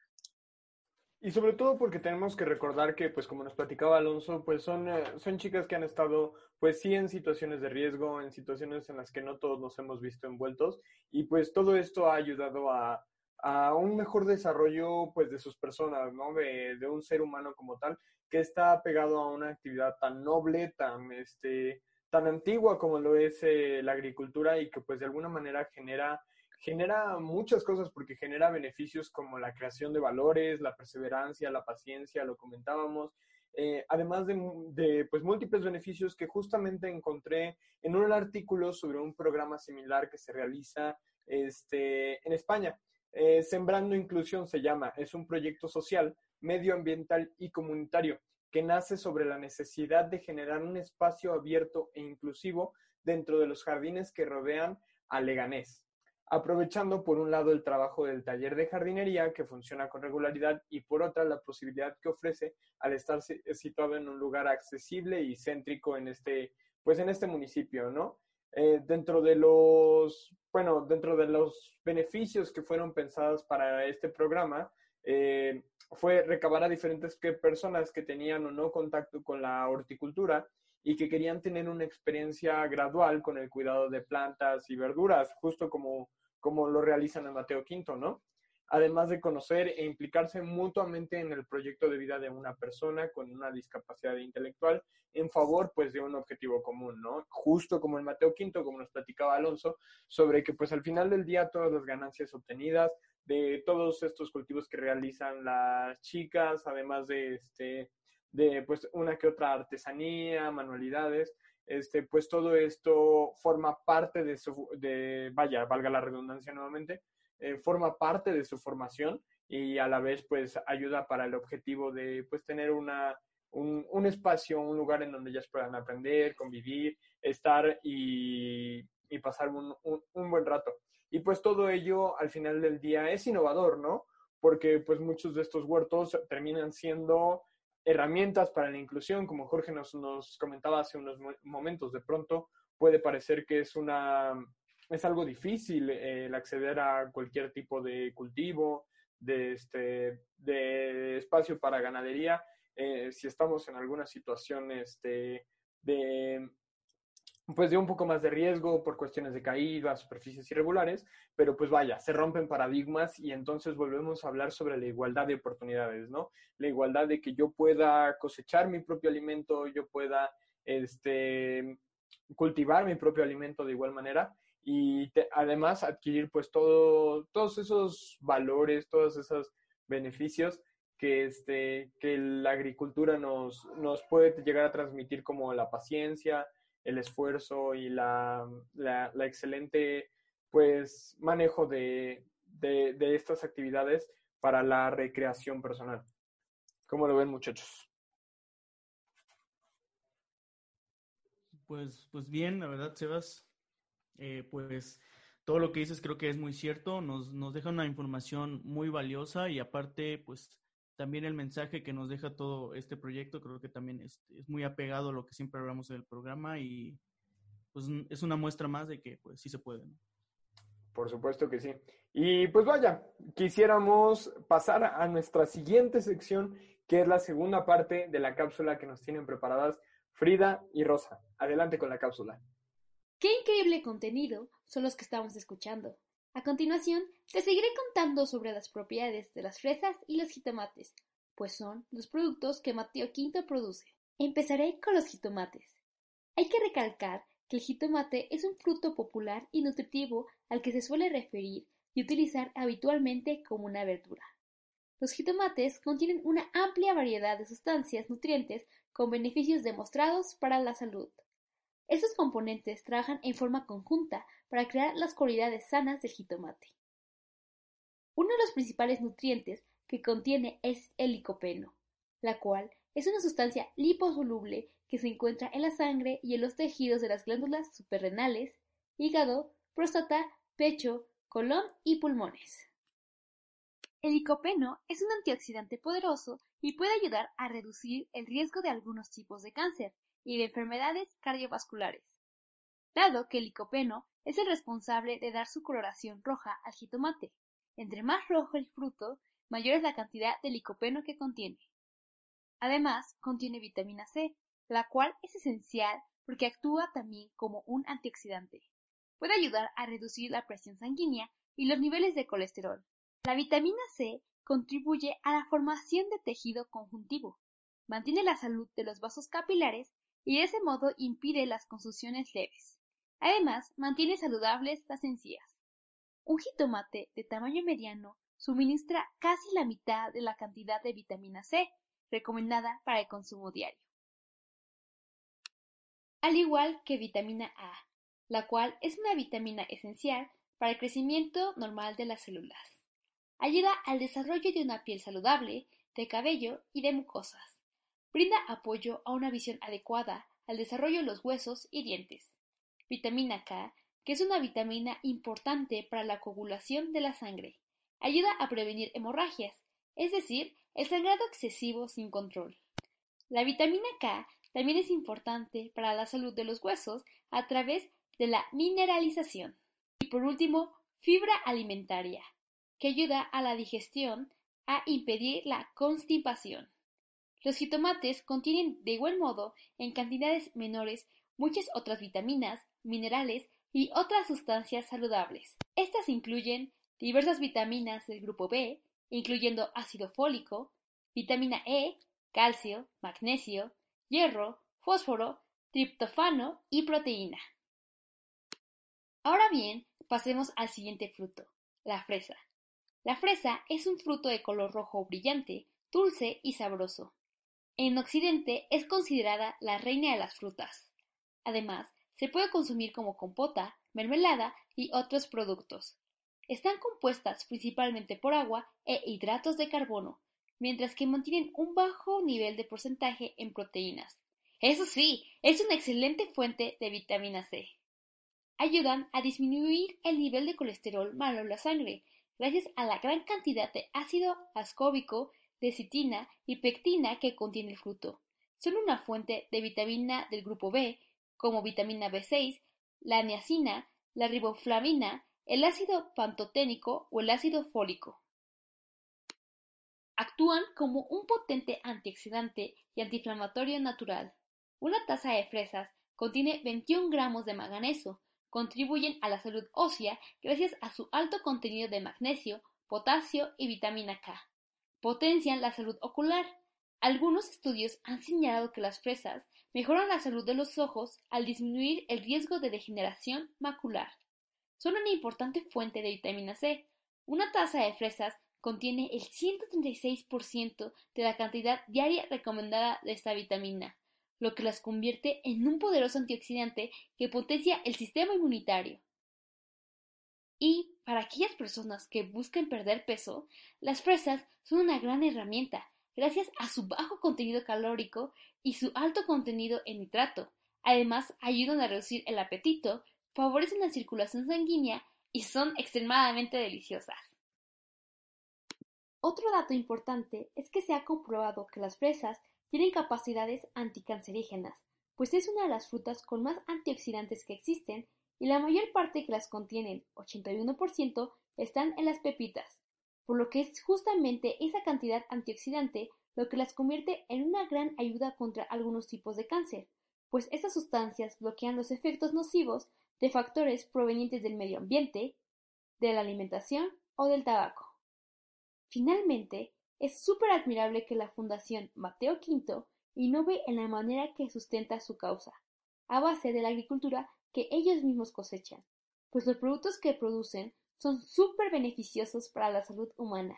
S1: Y sobre todo porque tenemos que recordar que, pues como nos platicaba Alonso, pues son, eh, son chicas que han estado, pues sí, en situaciones de riesgo, en situaciones en las que no todos nos hemos visto envueltos. Y pues todo esto ha ayudado a, a un mejor desarrollo, pues, de sus personas, ¿no? De, de, un ser humano como tal, que está pegado a una actividad tan noble, tan, este, tan antigua como lo es eh, la agricultura y que, pues, de alguna manera genera genera muchas cosas porque genera beneficios como la creación de valores, la perseverancia, la paciencia, lo comentábamos, eh, además de, pues, múltiples beneficios que justamente encontré en un artículo sobre un programa similar que se realiza este, en España. Eh, Sembrando Inclusión se llama, es un proyecto social, medioambiental y comunitario que nace sobre la necesidad de generar un espacio abierto e inclusivo dentro de los jardines que rodean a Leganés aprovechando por un lado el trabajo del taller de jardinería que funciona con regularidad y por otra la posibilidad que ofrece al estar situado en un lugar accesible y céntrico en este, pues en este municipio, ¿no? Eh, dentro de los, bueno, dentro de los beneficios que fueron pensados para este programa, eh, fue recabar a diferentes personas que tenían o no contacto con la horticultura y que querían tener una experiencia gradual con el cuidado de plantas y verduras, justo como, como lo realizan en Mateo Quinto, ¿no? Además de conocer e implicarse mutuamente en el proyecto de vida de una persona con una discapacidad intelectual en favor, pues, de un objetivo común, ¿no? Justo como en Mateo Quinto, como nos platicaba Alonso, sobre que, pues, al final del día todas las ganancias obtenidas de todos estos cultivos que realizan las chicas, además de, este, de pues una que otra artesanía, manualidades, este, pues todo esto forma parte de su, de, vaya, valga la redundancia nuevamente, eh, forma parte de su formación y a la vez pues ayuda para el objetivo de pues tener una, un, un espacio, un lugar en donde ellas puedan aprender, convivir, estar y, y pasar un, un, un buen rato. Y pues todo ello al final del día es innovador, ¿no? Porque pues muchos de estos huertos terminan siendo herramientas para la inclusión, como Jorge nos, nos comentaba hace unos momentos, de pronto puede parecer que es una es algo difícil eh, el acceder a cualquier tipo de cultivo, de, este, de espacio para ganadería, eh, si estamos en alguna situación este, de, pues de un poco más de riesgo por cuestiones de caída, superficies irregulares, pero pues vaya, se rompen paradigmas y entonces volvemos a hablar sobre la igualdad de oportunidades, ¿no? La igualdad de que yo pueda cosechar mi propio alimento, yo pueda este, cultivar mi propio alimento de igual manera y además adquirir pues todo, todos esos valores, todos esos beneficios que, este, que la agricultura nos, nos puede llegar a transmitir como la paciencia, el esfuerzo y la, la, excelente pues manejo de, de, de estas actividades para la recreación personal. ¿Cómo lo ven muchachos?
S2: Pues, pues bien, la verdad, Sebas, eh, pues todo lo que dices creo que es muy cierto, nos, nos deja una información muy valiosa y aparte, pues también el mensaje que nos deja todo este proyecto creo que también es, es muy apegado a lo que siempre hablamos en el programa y pues es una muestra más de que pues sí se puede.
S1: Por supuesto que sí. Y pues vaya, quisiéramos pasar a nuestra siguiente sección, que es la segunda parte de la cápsula que nos tienen preparadas Frida y Rosa. Adelante con la cápsula.
S5: ¡Qué increíble contenido son los que estamos escuchando! A continuación, te seguiré contando sobre las propiedades de las fresas y los jitomates, pues son los productos que Mateo Quinto produce. Empezaré con los jitomates. Hay que recalcar que el jitomate es un fruto popular y nutritivo al que se suele referir y utilizar habitualmente como una verdura. Los jitomates contienen una amplia variedad de sustancias nutrientes con beneficios demostrados para la salud. Estos componentes trabajan en forma conjunta para crear las cualidades sanas del jitomate. Uno de los principales nutrientes que contiene es el licopeno, la cual es una sustancia liposoluble que se encuentra en la sangre y en los tejidos de las glándulas suprarrenales, hígado, próstata, pecho, colon y pulmones. El licopeno es un antioxidante poderoso y puede ayudar a reducir el riesgo de algunos tipos de cáncer y de enfermedades cardiovasculares, dado que el licopeno es el responsable de dar su coloración roja al jitomate. Entre más rojo el fruto, mayor es la cantidad de licopeno que contiene. Además, contiene vitamina C, la cual es esencial porque actúa también como un antioxidante. Puede ayudar a reducir la presión sanguínea y los niveles de colesterol, la vitamina C contribuye a la formación de tejido conjuntivo, mantiene la salud de los vasos capilares y de ese modo impide las consusiones leves. Además, mantiene saludables las encías. Un jitomate de tamaño mediano suministra casi la mitad de la cantidad de vitamina C recomendada para el consumo diario. Al igual que vitamina A, la cual es una vitamina esencial para el crecimiento normal de las células. Ayuda al desarrollo de una piel saludable, de cabello y de mucosas. Brinda apoyo a una visión adecuada al desarrollo de los huesos y dientes. Vitamina K, que es una vitamina importante para la coagulación de la sangre. Ayuda a prevenir hemorragias, es decir, el sangrado excesivo sin control. La vitamina K también es importante para la salud de los huesos a través de la mineralización. Y por último, fibra alimentaria que ayuda a la digestión a impedir la constipación. Los jitomates contienen de igual modo, en cantidades menores, muchas otras vitaminas, minerales y otras sustancias saludables. Estas incluyen diversas vitaminas del grupo B, incluyendo ácido fólico, vitamina E, calcio, magnesio, hierro, fósforo, triptofano y proteína. Ahora bien, pasemos al siguiente fruto, la fresa. La fresa es un fruto de color rojo brillante, dulce y sabroso. En Occidente es considerada la reina de las frutas. Además, se puede consumir como compota, mermelada y otros productos. Están compuestas principalmente por agua e hidratos de carbono, mientras que mantienen un bajo nivel de porcentaje en proteínas. Eso sí, es una excelente fuente de vitamina C. Ayudan a disminuir el nivel de colesterol malo en la sangre, gracias a la gran cantidad de ácido ascóbico, lecitina y pectina que contiene el fruto. Son una fuente de vitamina del grupo B, como vitamina B6, la niacina, la riboflavina, el ácido pantoténico o el ácido fólico. Actúan como un potente antioxidante y antiinflamatorio natural. Una taza de fresas contiene 21 gramos de manganeso. Contribuyen a la salud ósea gracias a su alto contenido de magnesio, potasio y vitamina K. Potencian la salud ocular. Algunos estudios han señalado que las fresas mejoran la salud de los ojos al disminuir el riesgo de degeneración macular. Son una importante fuente de vitamina C. Una taza de fresas contiene el 136% de la cantidad diaria recomendada de esta vitamina, lo que las convierte en un poderoso antioxidante que potencia el sistema inmunitario. Y para aquellas personas que buscan perder peso, las fresas son una gran herramienta, gracias a su bajo contenido calórico y su alto contenido en nitrato. Además, ayudan a reducir el apetito, favorecen la circulación sanguínea y son extremadamente deliciosas. Otro dato importante es que se ha comprobado que las fresas tienen capacidades anticancerígenas, pues es una de las frutas con más antioxidantes que existen y la mayor parte que las contienen, 81%, están en las pepitas, por lo que es justamente esa cantidad antioxidante lo que las convierte en una gran ayuda contra algunos tipos de cáncer, pues estas sustancias bloquean los efectos nocivos de factores provenientes del medio ambiente, de la alimentación o del tabaco. Finalmente, es súper admirable que la Fundación Mateo V innove en la manera que sustenta su causa, a base de la agricultura que ellos mismos cosechan, pues los productos que producen son súper beneficiosos para la salud humana.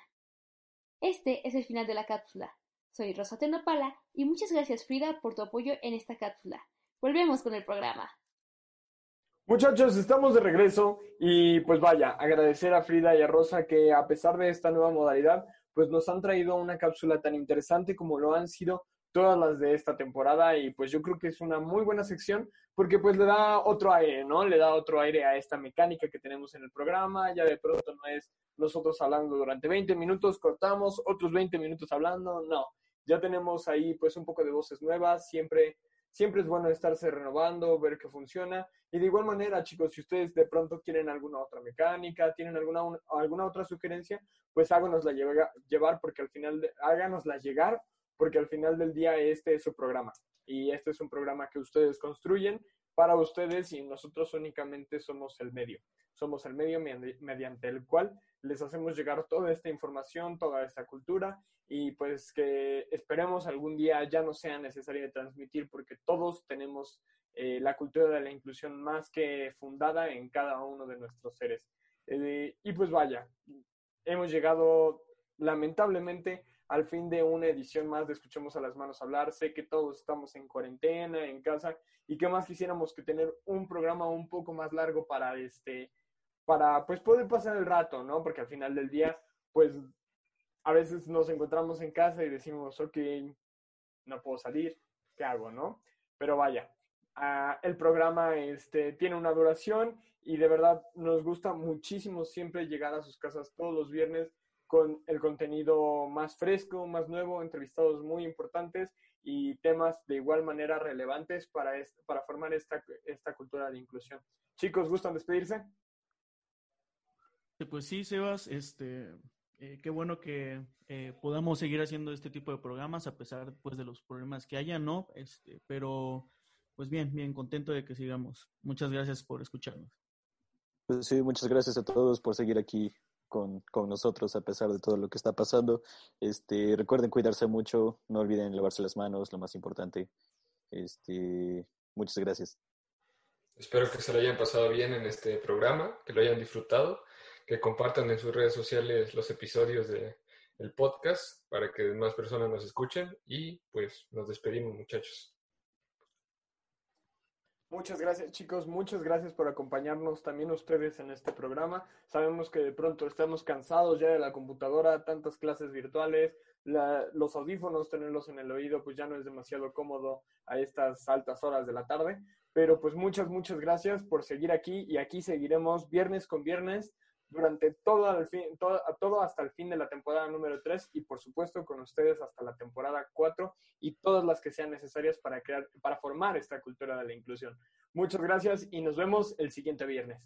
S5: Este es el final de la cápsula. Soy Rosa Tenopala y muchas gracias Frida por tu apoyo en esta cápsula. Volvemos con el programa.
S1: Muchachos, estamos de regreso y pues vaya, agradecer a Frida y a Rosa que a pesar de esta nueva modalidad, pues nos han traído una cápsula tan interesante como lo han sido todas las de esta temporada y pues yo creo que es una muy buena sección porque pues le da otro aire, ¿no? Le da otro aire a esta mecánica que tenemos en el programa, ya de pronto no es nosotros hablando durante 20 minutos, cortamos otros 20 minutos hablando, no, ya tenemos ahí pues un poco de voces nuevas, siempre siempre es bueno estarse renovando, ver que funciona. Y de igual manera, chicos, si ustedes de pronto quieren alguna otra mecánica, tienen alguna, alguna otra sugerencia, pues háganosla llevar porque al final, háganosla llegar porque al final del día este es su programa y este es un programa que ustedes construyen para ustedes y nosotros únicamente somos el medio. Somos el medio mediante el cual les hacemos llegar toda esta información, toda esta cultura y pues que esperemos algún día ya no sea necesario transmitir porque todos tenemos eh, la cultura de la inclusión más que fundada en cada uno de nuestros seres. Eh, y pues vaya, hemos llegado lamentablemente al fin de una edición más de Escuchemos a las Manos Hablar. Sé que todos estamos en cuarentena, en casa, y que más quisiéramos que tener un programa un poco más largo para este, para pues poder pasar el rato, ¿no? Porque al final del día, pues a veces nos encontramos en casa y decimos, ok, no puedo salir, ¿qué hago, no? Pero vaya, ah, el programa este, tiene una duración y de verdad nos gusta muchísimo siempre llegar a sus casas todos los viernes con el contenido más fresco, más nuevo, entrevistados muy importantes y temas de igual manera relevantes para, para formar esta, esta cultura de inclusión. Chicos, ¿gustan despedirse?
S2: Pues sí, Sebas, este, eh, qué bueno que eh, podamos seguir haciendo este tipo de programas a pesar pues, de los problemas que haya, ¿no? Este, pero pues bien, bien contento de que sigamos. Muchas gracias por escucharnos.
S4: Pues sí, muchas gracias a todos por seguir aquí con, con, nosotros a pesar de todo lo que está pasando. Este, recuerden cuidarse mucho, no olviden lavarse las manos, lo más importante. Este, muchas gracias.
S3: Espero que se lo hayan pasado bien en este programa, que lo hayan disfrutado, que compartan en sus redes sociales los episodios de podcast para que más personas nos escuchen y pues nos despedimos muchachos.
S1: Muchas gracias chicos, muchas gracias por acompañarnos también ustedes en este programa. Sabemos que de pronto estamos cansados ya de la computadora, tantas clases virtuales, los audífonos, tenerlos en el oído, pues ya no es demasiado cómodo a estas altas horas de la tarde. Pero pues muchas, muchas gracias por seguir aquí y aquí seguiremos viernes con viernes durante todo, el fin, todo, todo, hasta el fin de la temporada número 3 y por supuesto con ustedes hasta la temporada 4 y todas las que sean necesarias para, crear, para formar esta cultura de la inclusión. Muchas gracias y nos vemos el siguiente viernes.